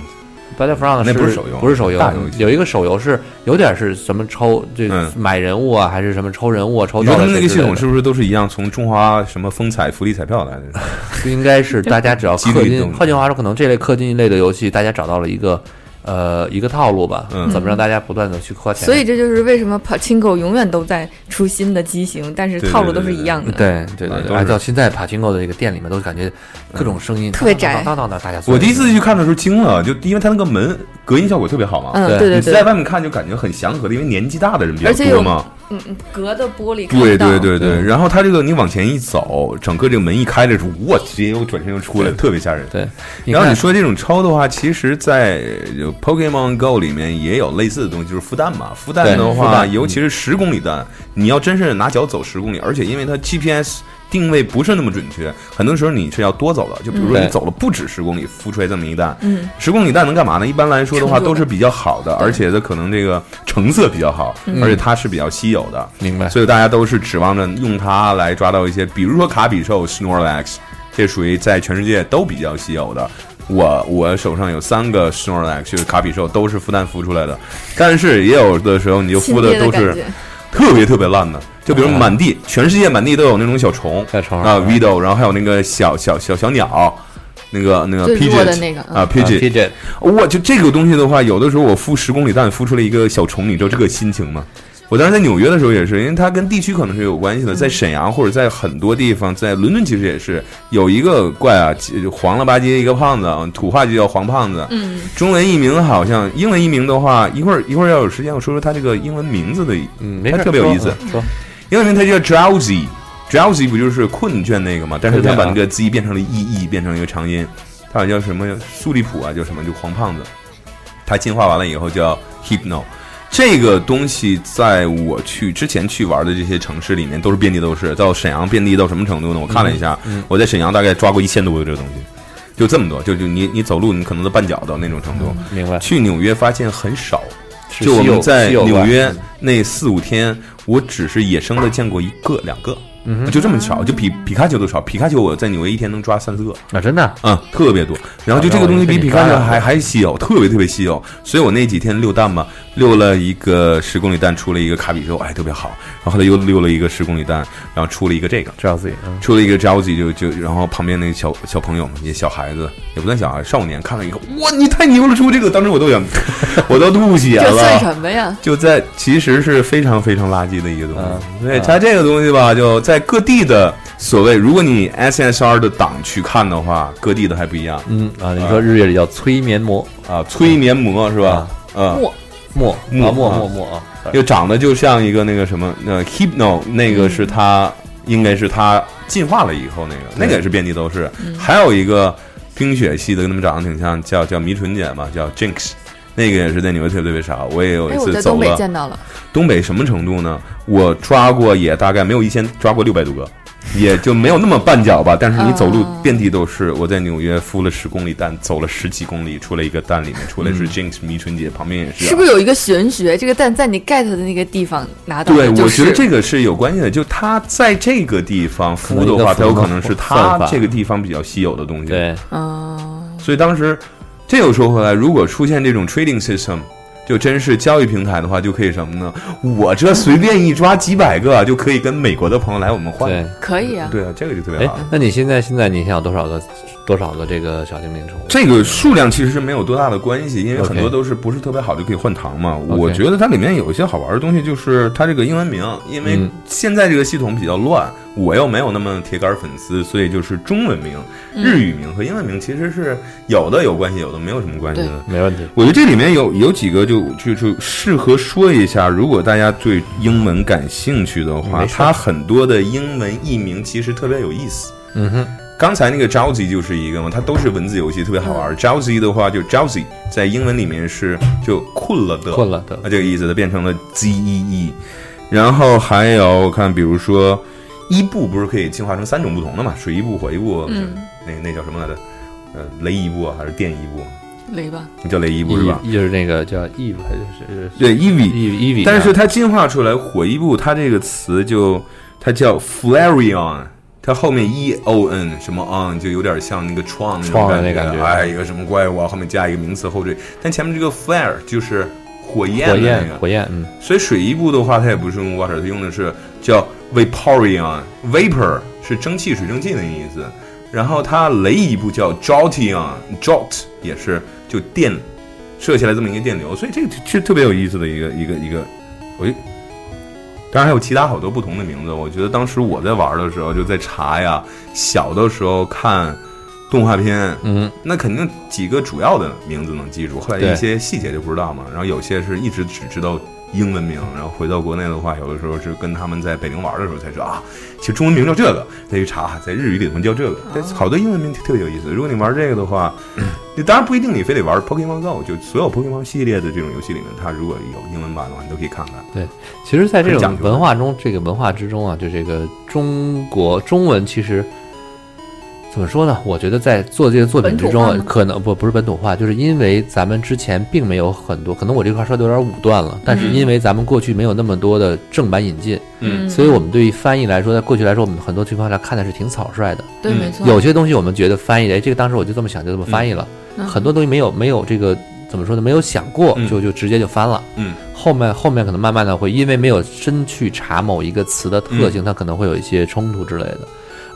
Battlefront 那不是手游不是手游有一个手游是有点是什么抽这嗯买人物啊，还是什么抽人物啊，抽你说他到了们那个系统是不是都是一样？从中华什么风采福利彩票来的？应该是大家只要 氪金几率动，换句话说，可能这类氪金类的游戏，大家找到了一个呃一个套路吧，嗯怎么让大家不断的去花钱？所以这就是为什么跑金狗永远都在出新的机型，但是套路都是一样的。对对对按照现在帕金狗的这个店里面，都感觉各种声音特别窄当当当，大家我第一次去看的时候惊了，就因为它那个门隔音效果特别好嘛。嗯，对对对你在，外面看就感觉很祥和的，因为年纪大的人比较多嘛。嗯嗯，隔的玻璃看对对对对，然后它这个你往前一走，整个这个门一开的时候，我直接又转身又出来，特别吓人。对，然后你说这种超的话，其实，在呃 Pokemon Go 里面也有类似的东西，就是孵蛋嘛。孵蛋的话，尤其是十公里蛋，你要真是拿脚走十公里，而且因为它 GPS 定位不是那么准确，很多时候你是要多走的。就比如说嗯你走了不止十公里，孵出来这么一蛋，嗯，十公里蛋能干嘛呢？一般来说的话，都是比较好的，而且它可能这个成色比较好，嗯而且它是比较稀有的。明白。所以大家都是指望着用它来抓到一些，比如说卡比兽 Snorlax，这属于在全世界都比较稀有的。我我手上有三个 Snorlax，就是卡比兽，都是孵蛋孵出来的，但是也有的时候你就孵的都是。特别特别烂的，就比如啊满地，全世界满地都有那种小虫小虫啊 v i d o 然后还有那个小小小小鸟，那个那个 Pigeon 那个嗯啊 Pigeon，Pigeon 我就这个东西的话，有的时候我孵十公里蛋孵出来一个小虫，你知道这个心情吗？我当时在纽约的时候也是，因为它跟地区可能是有关系的，在沈阳或者在很多地方，在伦敦其实也是有一个怪啊，就黄了吧唧一个胖子，啊，土话就叫黄胖子。嗯，中文译名好像，英文译名的话，一会儿一会儿要有时间我说说它这个英文名字的，嗯，没它事，特别有意思。说英文名它叫 drowsy。drowsy 不就是困倦那个嘛？但是它把那个 z 变成了 e e，变成了一个长音。它好像叫什么苏利普啊，叫什么就黄胖子。它进化完了以后叫 hypno。这个东西在我去之前去玩的这些城市里面都是遍地都是。到沈阳遍地到什么程度呢？我看了一下，嗯我在沈阳大概抓过一千多个这个东西，就这么多，就就你你走路你可能都绊脚的那种程度。明白。去纽约发现很少，是就我们在纽约那四五天，我只是野生的见过一个两个，嗯就这么巧，就比皮卡丘都少。皮卡丘我在纽约一天能抓三四个，啊，真的嗯，特别多。然后就这个东西比皮卡丘还还稀有，特别特别稀有。所以我那几天溜蛋嘛，溜了一个十公里蛋，出了一个卡比兽，哎，特别好。然后后来又溜了一个十公里蛋，然后出了一个这个。知道自己，嗯出了一个 Jazzy 就就，然后旁边那个小小朋友嘛，也小孩子，也不算小孩，少年看了以后，哇，你太牛了，出这个，当时我都想，我都吐血这算了。什么呀？就在其实是非常非常垃圾的一个东西。嗯嗯对它这个东西吧，就在各地的所谓，如果你 SSR 的档去看的话，各地的还不一样。嗯啊，你说日月里叫催眠魔。啊。催眠魔是吧？嗯，墨。墨墨啊墨啊。墨墨啊，就长得就像一个那个什么，那 Hypno 那个是他，应该是他进化了以后那个，那个也是遍地都是。还有一个冰雪系的，跟他们长得挺像，叫叫迷唇姐嘛，叫 Jinx。那个也是在纽约特别特别少，我也有一次走在东北了。见到了，东北什么程度呢？我抓过也大概没有一千，抓过六百多个，也就没有那么绊脚吧。但是你走路啊遍地都是。我在纽约孵了十公里蛋，走了十几公里，出来一个蛋，里面出来是 Jinx 迷春姐，旁边也是啊。是不是有一个玄学？这个蛋在你 get 的那个地方拿到的，对，就是我觉得这个是有关系的。就它在这个地方孵的话，它有可能是它这个地方比较稀有的东西。，对，嗯，所以当时这又说回来，如果出现这种 trading system，就真是交易平台的话，就可以什么呢？我这随便一抓几百个，就可以跟美国的朋友来我们换。对，可以啊。对啊，这个就特别哎好。，那你现在现在你想有多少个多少个这个小精灵宠物？这个数量其实是没有多大的关系，因为很多都是不是特别好就可以换糖嘛。我觉得它里面有一些好玩的东西，就是它这个英文名，因为嗯现在这个系统比较乱，我又没有那么铁杆粉丝，所以就是中文名、嗯日语名和英文名其实是有的有关系，有的没有什么关系的。没问题。我觉得这里面有有几个就就就适合说一下，如果大家对英文感兴趣的话，它很多的英文译名其实特别有意思。嗯哼，刚才那个 Drowsy 就是一个嘛，它都是文字游戏，特别好玩。Drowsy 的话就 Drowsy，在英文里面是就困了的，困了的啊，这个意思，它变成了 Z E E。然后还有我看，比如说伊布不是可以进化成三种不同的嘛？水伊布、火伊布，嗯那那叫什么来着？呃，雷伊布啊还是电伊布？雷吧，你叫雷伊布是吧？就是那个叫 Eve 还是是对。Eve Eve，但是它进化出来火伊布，它这个词就它叫 Flareon，它后面 E O N 什么 on 就有点像那个创那的那感感觉。哎，一个什么怪物啊，后面加一个名词后缀，但前面这个 flare 就是火焰火的那个，焰火焰，嗯，所以水一部的话，它也不是用 water，它用的是叫 vaporion，vapor 是蒸汽、水蒸气的意思。然后它雷一部叫 joltion，jolt 也是就电射下来这么一个电流，所以这个是特别有意思的一个一个一个，喂。当然还有其他好多不同的名字，我觉得当时我在玩的时候就在查呀，小的时候看动画片，嗯，那肯定几个主要的名字能记住，后来一些细节就不知道嘛。然后有些是一直只知道英文名，然后回到国内的话，有的时候是跟他们在北京玩的时候才知道啊，其实中文名叫这个，再去查，在日语里头叫这个。但好多英文名特别有意思。如果你玩这个的话，你 当然不一定你非得玩 Pokemon Go，就所有 Pokemon 系列的这种游戏里面，它如果有英文版的话，你都可以看看。对其实，在这种文化中，这个文化之中啊，就这个中国中文，其实怎么说呢？我觉得在做这个作品之中可能不不是本土化，就是因为咱们之前并没有很多，可能我这块说的有点武断了，但是嗯因为咱们过去没有那么多的正版引进，嗯所以我们对于翻译来说，在过去来说，我们很多情况下看的是挺草率的。对，嗯没错，有些东西我们觉得翻译，哎，这个当时我就这么想，就这么翻译了。嗯很多东西没有没有这个怎么说呢？没有想过，嗯就就直接就翻了。嗯，后面后面可能慢慢的会因为没有深去查某一个词的嗯特性，它可能会有一些冲突之类的。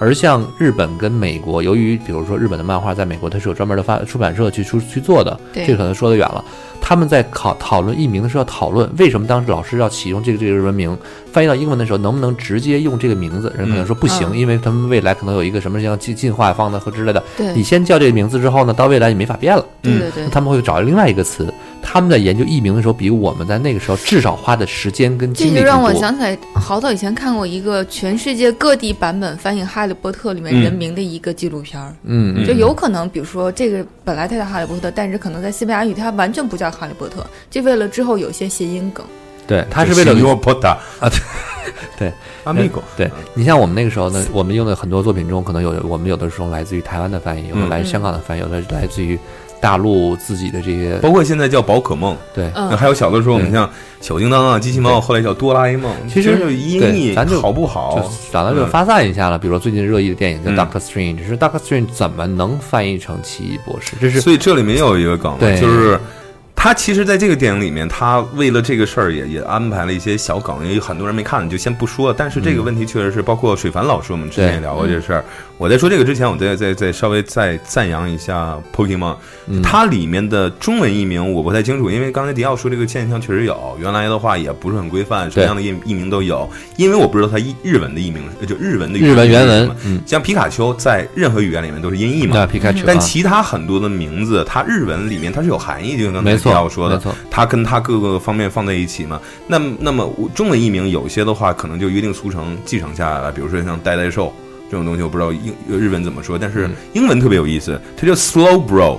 而像日本跟美国，由于比如说日本的漫画在美国它是有专门的发出版社去出去做的，对这可能说得远了。他们在考讨论译名的时候要讨论为什么当时老师要启用这个这个日文名，翻译到英文的时候能不能直接用这个名字？人可能说不行，嗯因为他们未来可能有一个什么像进进化方的和之类的。对你先叫这个名字之后呢，到未来你没法变了。对对对那，他们会找另外一个词。他们在研究译名的时候，比我们在那个时候至少花的时间跟精力更这就让我。想起来，好早以前看过一个全世界各地版本翻译《哈利波特》里面嗯人名的一个纪录片儿。嗯，嗯就有可能，比如说这个本来它叫哈利波特，但是可能在西班牙语它完全不叫哈利波特，就为了之后有一些谐音梗。对，他是为了 Senor Pota 啊，对对，Amigo，对你像我们那个时候呢，我们用的很多作品中，可能有我们有的时候来自于台湾的翻译，有的嗯来自香港的翻译，有的来自于大陆自己的这些包括现在叫宝可梦，对。嗯那，还有小的时候，我们像小叮当啊、机器猫，后来叫哆啦 A 梦，其实就音译咱就好不好？讲到这个发散一下了，比如说最近热议的电影叫嗯《Doctor Strange》，只是 Doctor Strange 怎么能翻译成奇异博士？这是所以这里面又有一个梗，对就是他其实在这个电影里面，他为了这个事儿也也安排了一些小梗，因为很多人没看，你就先不说了。但是这个问题确实是，包括水凡老师，我们之前也聊过这事儿。我在说这个之前，我再再再稍微再赞扬一下 Pokemon，、嗯它里面的中文译名我不太清楚，因为刚才迪奥说这个现象确实有，原来的话也不是很规范，什么样的译译名都有。因为我不知道它译日文的译名，就日文的日文原文像皮卡丘在任何语言里面都是音译嘛，皮卡丘啊，但其他很多的名字，它日文里面它是有含义，就像刚才迪奥说的它跟它各个方面放在一起嘛。那那么我中文译名有些的话，可能就约定俗成继承下来了，比如说像呆呆兽这种东西，我不知道英日文怎么说，但是嗯英文特别有意思，它叫 slow bro。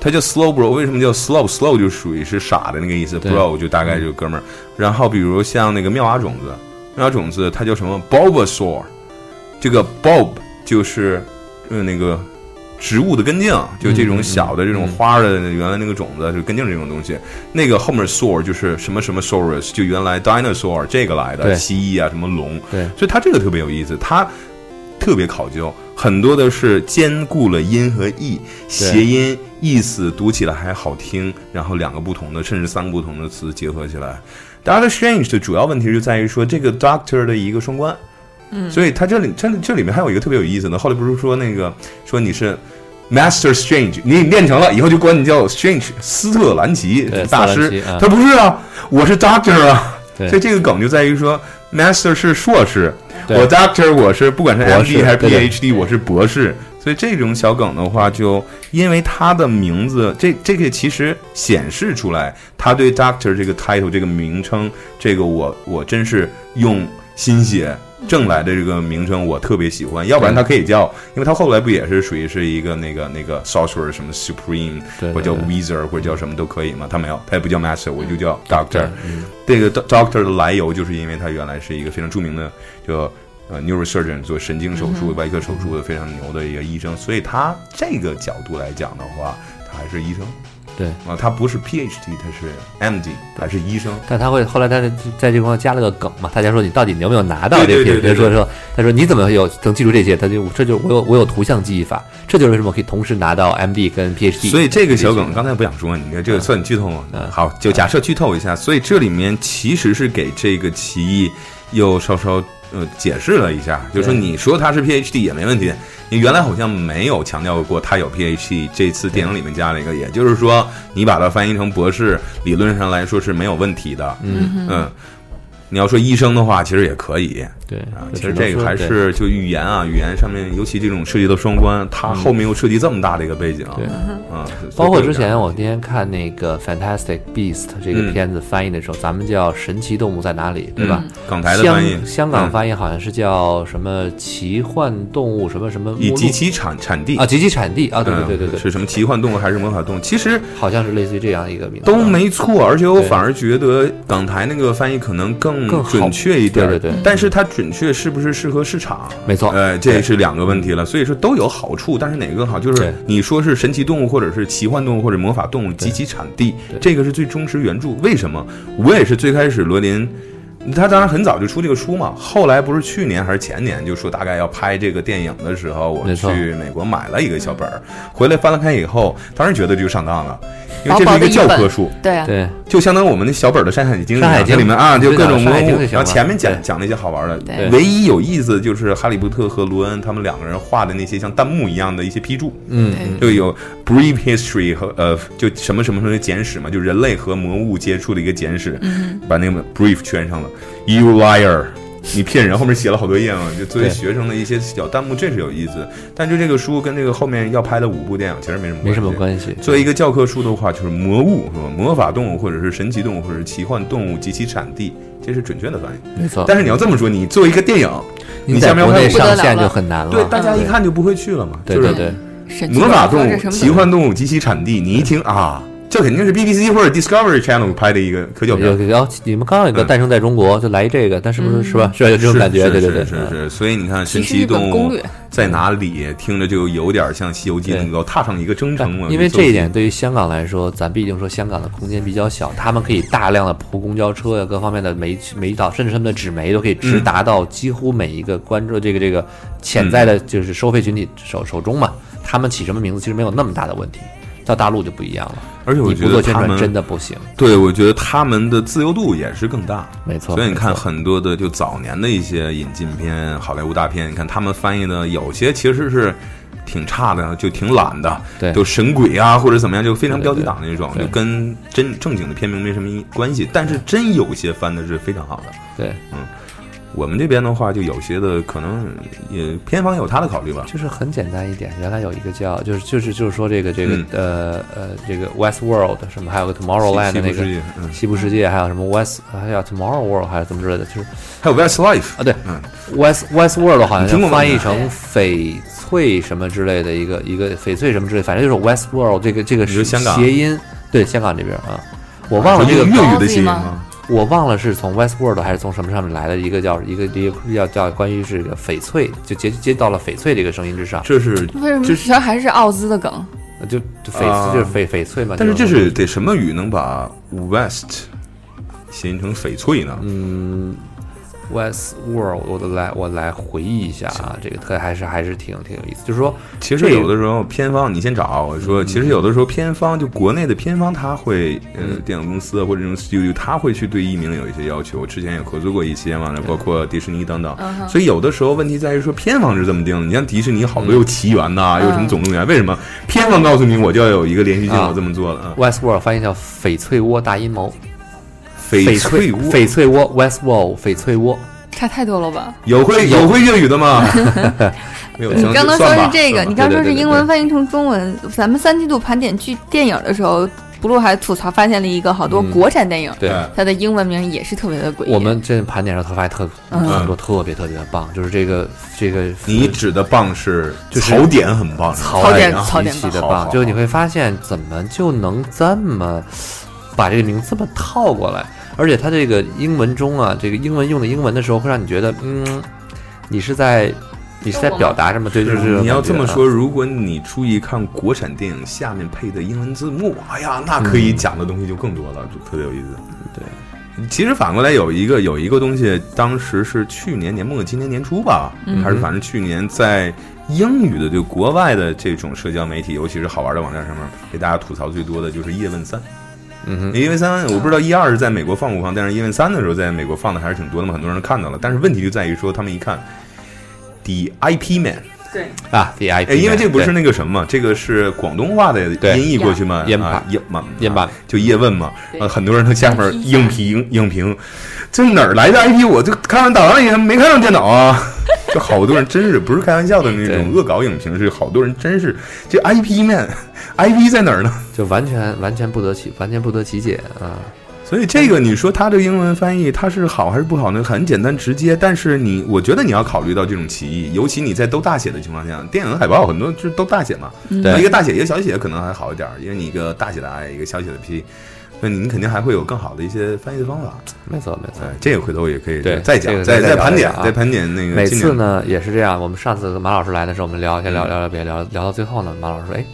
它叫 slow bro，为什么叫 slow？slow 就属于是傻的那个意思，bro 就大概就哥们儿。然后比如像那个妙蛙种子，妙蛙种子它叫什么 bulbasaur，这个 bulb 就是嗯那个植物的根茎，就这种小的这种花的原来那个种子，就根茎这种东西。那个后面 saur 就是什么什么 saurus，就原来 dinosaur 这个来的，蜥蜴啊什么龙，对，所以它这个特别有意思，它特别考究。很多的是兼顾了音和义，谐音意思读起来还好听，然后两个不同的甚至三个不同的词结合起来。Doctor Strange 的主要问题就在于说这个 Doctor 的一个双关，嗯，所以他这里这这里面还有一个特别有意思的，后来不是说那个说你是 Master Strange，你练成了以后就管你叫 Strange 斯特兰奇大师。他不是啊，我是 Doctor 啊，对。所以这个梗就在于说 Master 是硕士，我 Doctor 我是不管是博士 MD 还是对对。PhD，我是博士。所以这种小梗的话，就因为他的名字，这这个其实显示出来，他对 Doctor 这个 title 这个名称，这个我我真是用心血挣来的这个名称，我特别喜欢。要不然他可以叫，因为他后来不也是属于是一个那个那个 sorcerer 什么 supreme，或者叫对 wizard 或者叫什么都可以嘛。他没有，他也不叫 master，我就叫 doctor。嗯这个 doc- doctor 的来由，就是因为他原来是一个非常著名的，叫呃 neurosurgeon 做神经手术、外科手术的非常牛的一个医生，所以他这个角度来讲的话，他还是医生对。啊，他不是 PhD，他是 MD，他是医生。但他会后来他在这块加了个梗嘛，大家说你到底有没有拿到这个对对 PhD？对对说说他说你怎么有能记住这些？他就这就是我有我有图像记忆法，这就是为什么可以同时拿到 MD 跟 PhD。所以这个小梗刚才不想说，你看这个算剧透吗？嗯好，就假设剧透一下，所以这里面其实是给这个奇异又稍稍呃解释了一下，就是说你说他是 PhD 也没问题，你原来好像没有强调过他有 PhD，这次电影里面加了一个，也就是说你把它翻译成博士，理论上来说是没有问题的。嗯嗯，你要说医生的话，其实也可以。对啊，其实这个还是就语言啊，语言上面，尤其这种涉及到双关，它后面又涉及这么大的一个背景，对啊，包括之前我那天看那个《Fantastic Beast》这个嗯。片子翻译的时候，咱们叫《神奇动物在哪里》，对吧？嗯港台的翻译香，港嗯。翻译好像是叫什么奇幻动物什么什么以及其产产地啊，及其产地啊，对对嗯对对对，是什么奇幻动物还是魔法动物？其实好像是类似于这样一个名字都没错，而且我反而觉得港台那个翻译可能更更准确一点，对对对。但是它准确是不是适合市场？没错呃，这是两个问题了。所以说都有好处，但是哪个更好？就是你说是神奇动物，或者是奇幻动物，或者魔法动物及其产地，这个是最忠实原著。为什么？我也是最开始罗琳。他当然很早就出这个书嘛，后来不是去年还是前年就说大概要拍这个电影的时候，我们去美国买了一个小本儿，回来翻了开以后，当然觉得就上当了，因为这是一个教科书，对啊，对就相当于我们那小本的《山海经》，山海经这里面啊就各种山海经文物然后前面讲对讲那些好玩的。唯一有意思就是哈利波特和罗恩他们两个人画的那些像弹幕一样的一些批注，嗯就有 brief history 和呃就什么什么什么的简史嘛，就人类和魔物接触的一个简史，把那个 brief 圈上了，you liar。你骗人，后面写了好多页嘛，就作为学生的一些小弹幕，这是有意思。但就这个书跟这个后面要拍的五部电影其实没什么没什么。关系。作为一个教科书的话，就是魔物是吧？魔法动物或者是神奇动物或者是奇幻动物及其产地，这是准确的翻译。没错，但是你要这么说，你作为一个电影，你在国内下面还有上线就很难了。对大家一看就不会去了嘛。对对对，魔法动物、奇幻动物及其产地，你一听啊，这肯定是 BBC 或者 Discovery Channel 拍的一个科教片。有有你们刚刚有个嗯诞生在中国，就来一这个，但是不是是吧？是吧？有这种感觉，对对对，嗯是是是，所以你看，神奇动物攻略，在哪里，听着就有点像《西游记》能够踏上一个征程嘛。因为这一点对于香港来说，咱毕竟说香港的空间比较小，他们可以大量的铺公交车呀，各方面的媒媒道，甚至他们的纸媒都可以直达到几乎每一个关注这个这个潜在的就是收费群体手手中嘛。他们起什么名字其实没有那么大的问题，到大陆就不一样了。而且我觉得他们真的不行，对，我觉得他们的自由度也是更大。没错。所以你看很多的就早年的一些引进片、好莱坞大片，你看他们翻译的有些其实是挺差的，就挺懒的，对就神鬼啊或者怎么样，就非常标题党那种，对对就跟真正经的片名没什么关系。但是真有些翻的是非常好的。对，我们这边的话，就有些的可能也偏方有他的考虑吧。就是很简单一点。原来有一个叫，就是就是就是说这个这个、嗯呃呃这个 West World 什么，还有个 Tomorrowland 那个西部世界，还有什么 West 还有 Tomorrow World 还是怎么之类的，就是还有 Westlife，啊对嗯，West West World 好像翻译成翡翠什么之类的一个一个翡翠什么之类，反正就是 West World 这个这个是谐音，对香港这边啊，我忘了这个粤语的谐音高吗？我忘了是从 West World 还是从什么上面来的一个叫一个一个叫叫关于是个翡翠，就接接到了翡翠这个声音之上，这是，为什么这这还是奥兹的梗？就就翡啊就是翡翡翠嘛。但是这是得什么语能把 West 谐音成翡翠呢？嗯，West World，我都来我来回忆一下啊，这个特还是还是挺挺有意思。就是说，其实有的时候偏方，你先找我说，其实有的时候偏方就国内的偏方，他会呃电影公司或者这种 studio，他会去对艺名有一些要求。之前也合作过一些嘛，包括迪士尼等等。所以有的时候问题在于说偏方是这么定的。你像迪士尼好多有奇缘呐，有什么总动员，为什么偏方告诉你我就要有一个连续性，我这么做了？West World 翻译叫翡翠窝大阴谋。翡翠屋，翡翠窝，West Wall，翡翠窝，差太多了吧？有会有会粤语的吗？没有。你刚刚说是这个，你刚说是英文翻译成中文。咱们三季度盘点剧电影的时候，不露还吐槽发现了一个好多国产电影，对它的英文名也是特别的诡异。我们这盘点上，他发现特很多特别特别的棒，就是这个这个。你指的棒是槽点很棒，槽点槽点的棒，就你会发现怎么就能这么把这个名字这么套过来。而且它这个英文中啊，这个英文用的英文的时候，会让你觉得，嗯，你是在，你是在表达什么？对，就是你要这么说，如果你注意看国产电影下面配的英文字幕，哎呀，那可以讲的东西就更多了，就特别有意思。对，其实反过来有一个有一个东西，当时是去年年末、今年年初吧，还是反正去年在英语的就国外的这种社交媒体，尤其是好玩的网站上面，给大家吐槽最多的就是《叶问三》。嗯，因为三我不知道一二是在美国放不放，但是因为三的时候在美国放的还是挺多的嘛，很多人看到了。但是问题就在于说，他们一看，The IP Man，对。啊，The IP，因为这不是那个什么，这个是广东话的音译过去嘛，燕版燕嘛，燕版就叶问嘛，呃，很多人他下面硬评影评，这哪儿来的 IP？我就看完导航也没看上电脑啊，就好多人真是不是开玩笑的那种恶搞影评，是好多人真是这 IP Man。I P 在哪儿呢？就完全完全不得其完全不得其解啊！所以这个你说它的英文翻译它是好还是不好呢？很简单直接，但是你我觉得你要考虑到这种歧义，尤其你在都大写的情况下，电影海报很多就是都大写嘛，一个大写一个小写可能还好一点，因为你一个大写的 I 一个小写的 P，那你你肯定还会有更好的一些翻译的方法。没错没错，这个回头也可以对再讲再再盘点再盘点那个。每次呢也是这样，我们上次马老师来的时候，我们聊先聊聊聊别聊聊到最后呢，马老师说哎。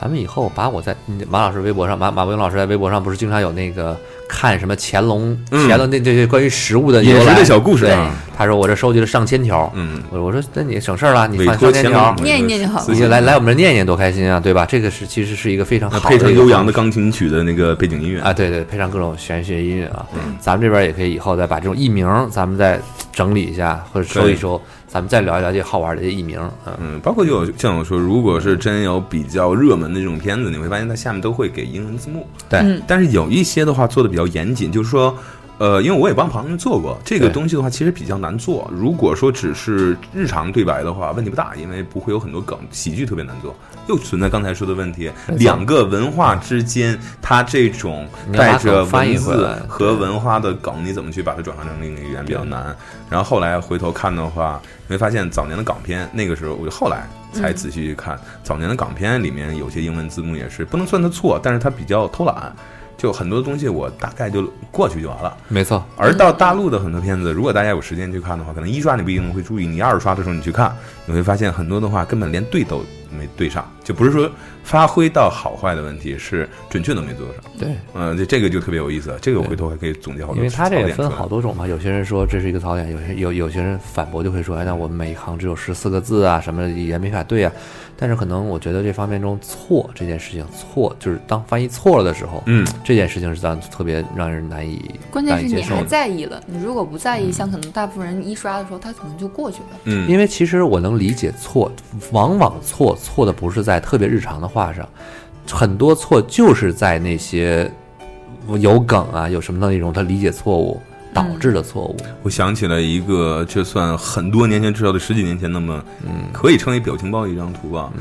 咱们以后把我在马老师微博上，马马文老师在微博上不是经常有那个看什么乾隆乾隆那这些关于食物的饮食的小故事啊？他说我这收集了上千条，嗯，我我说那你省事儿了，你放上千条，念一念就好了。你来来我们这念念多开心啊，对吧？这个是其实是一个非常好配上悠扬的钢琴曲的那个背景音乐啊，对对，配上各种玄学音乐啊。咱们这边也可以以后再把这种艺名咱们再整理一下或者收一收。咱们再聊一聊这好玩的这艺名，嗯，包括就像我说，如果是真有比较热门的这种片子，你会发现它下面都会给英文字幕。对，但是有一些的话做的比较严谨，就是说，呃，因为我也帮朋友做过这个东西的话，其实比较难做。如果说只是日常对白的话，问题不大，因为不会有很多梗，喜剧特别难做。又存在刚才说的问题，两个文化之间，它这种带着文字和文化的梗，你怎么去把它转换成另一个语言比较难。然后后来回头看的话，你会发现早年的港片，那个时候我就后来才仔细去看，早年的港片里面有些英文字幕也是不能算它错，但是它比较偷懒。就很多东西，我大概就过去就完了。没错。而到大陆的很多片子，如果大家有时间去看的话，可能一刷你不一定会注意，你二刷的时候你去看，你会发现很多的话根本连对都没对上，就不是说发挥到好坏的问题，是准确度没做上。对，嗯，这这个就特别有意思，这个我回头还可以总结好多。因为它这个分好多种嘛，有些人说这是一个槽点，有些有有些人反驳就会说，哎，那我们每一行只有十四个字啊，什么语言没法对啊。但是可能我觉得这方面中错这件事情错就是当翻译错了的时候，嗯，这件事情是咱特别让人难以关键是你还在意了，你如果不在意，像可能大部分人一刷的时候，他可能就过去了。嗯，因为其实我能理解错，往往错错的不是在特别日常的话上，很多错就是在那些有梗啊有什么的那种，他理解错误。导致的错误，我想起了一个，就算很多年前，至少得十几年前那么，嗯，可以称为表情包一张图吧，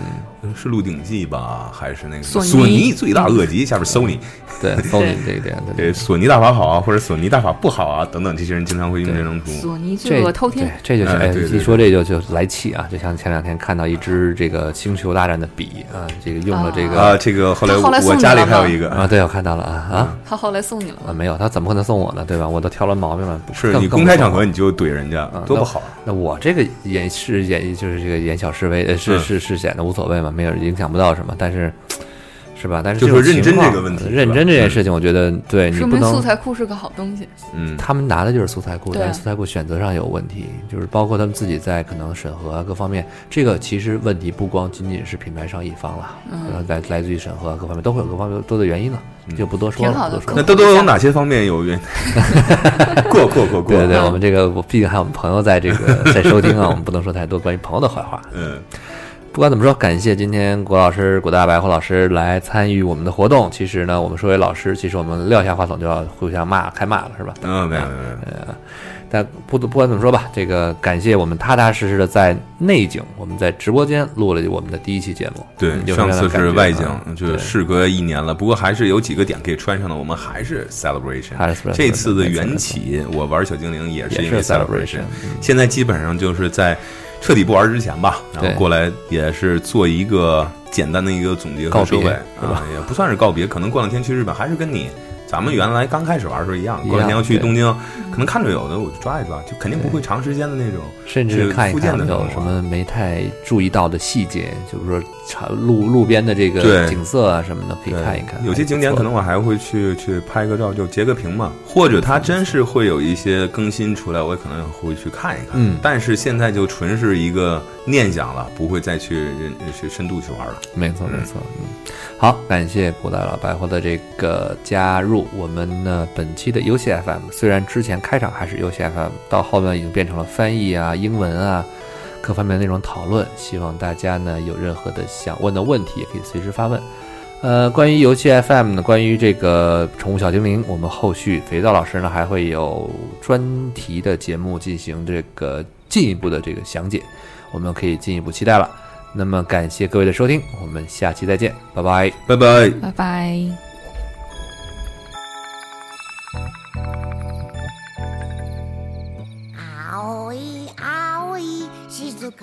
嗯，是《鹿鼎记》吧，还是那个索尼最大恶极？下边搜你，对，搜你这一点，对，索尼大法好啊，或者索尼大法不好啊，等等，这些人经常会用这种图。索尼这个偷天，这就是哎，一说这就就来气啊！就像前两天看到一支这个星球大战的笔啊，这个用了这个啊，这个后来我家里还有一个啊，对我看到了啊啊，他后来送你了啊？没有，他怎么可能送我呢？对吧？我都挑了毛病了，是你公开场合你就怼人家，多不好。那我这个演是演就是这个演小示威，是是是显得无所谓嘛，没有影响不到什么，但是。是吧？但是就是说认真情况这个问题认真这件事情，我觉得对你不能素材库是个好东西。嗯，他们拿的就是素材库，但是素材库选择上有问题，就是包括他们自己在可能审核啊各方面，这个其实问题不光仅仅是品牌商一方了，嗯呃来来自于审核啊各方面都会有各方面多的原因了，嗯就不多说了，挺好的不多说。那都都有哪些方面有原？过过过过，对对我们这个我毕竟还有我们朋友在这个在收听啊，我们不能说太多关于朋友的坏话。嗯，不管怎么说，感谢今天郭老师、郭大白、郭老师来参与我们的活动。其实呢，我们说为老师，其实我们撂下话筒就要互相骂、开骂了，是吧？嗯，没有没有没有，但不不管怎么说吧，这个感谢我们踏踏实实的在内景，我们在直播间录了我们的第一期节目。对嗯，上次是外景啊，就是事隔一年了，不过还是有几个点可以穿上的，我们还是 celebration。这次的缘起，我玩小精灵也是也是因为 celebration，现在基本上就是在彻底不玩之前吧，然后过来也是做一个简单的一个总结告别和收尾对吧？啊，也不算是告别，可能过两天去日本还是跟你咱们原来刚开始玩的时候一样，过两天要去东京，可能看着有的我就抓一抓，就肯定不会长时间的那种。甚至看一看有没有什么没太注意到的细节，就是说长路路边的这个景色啊什么的，可以看一看。有些景点可能我还会去去拍个照，就截个屏嘛，或者它真是会有一些更新出来，我也可能会去看一看。嗯。但是现在就纯是一个念想了，不会再去认去深度去玩了。没错，没错，嗯，好，感谢古代老百货的这个加入，我们呢本期的游戏 FM，虽然之前开场还是游戏 FM，到后面已经变成了翻译啊、英文啊各方面的内容讨论，希望大家呢有任何的想问的问题，也可以随时发问。呃，关于游戏 FM 呢，关于这个宠物小精灵，我们后续肥皂老师呢还会有专题的节目进行这个进一步的这个详解，我们可以进一步期待了。那么感谢各位的收听，我们下期再见，拜拜。拜拜。拜拜。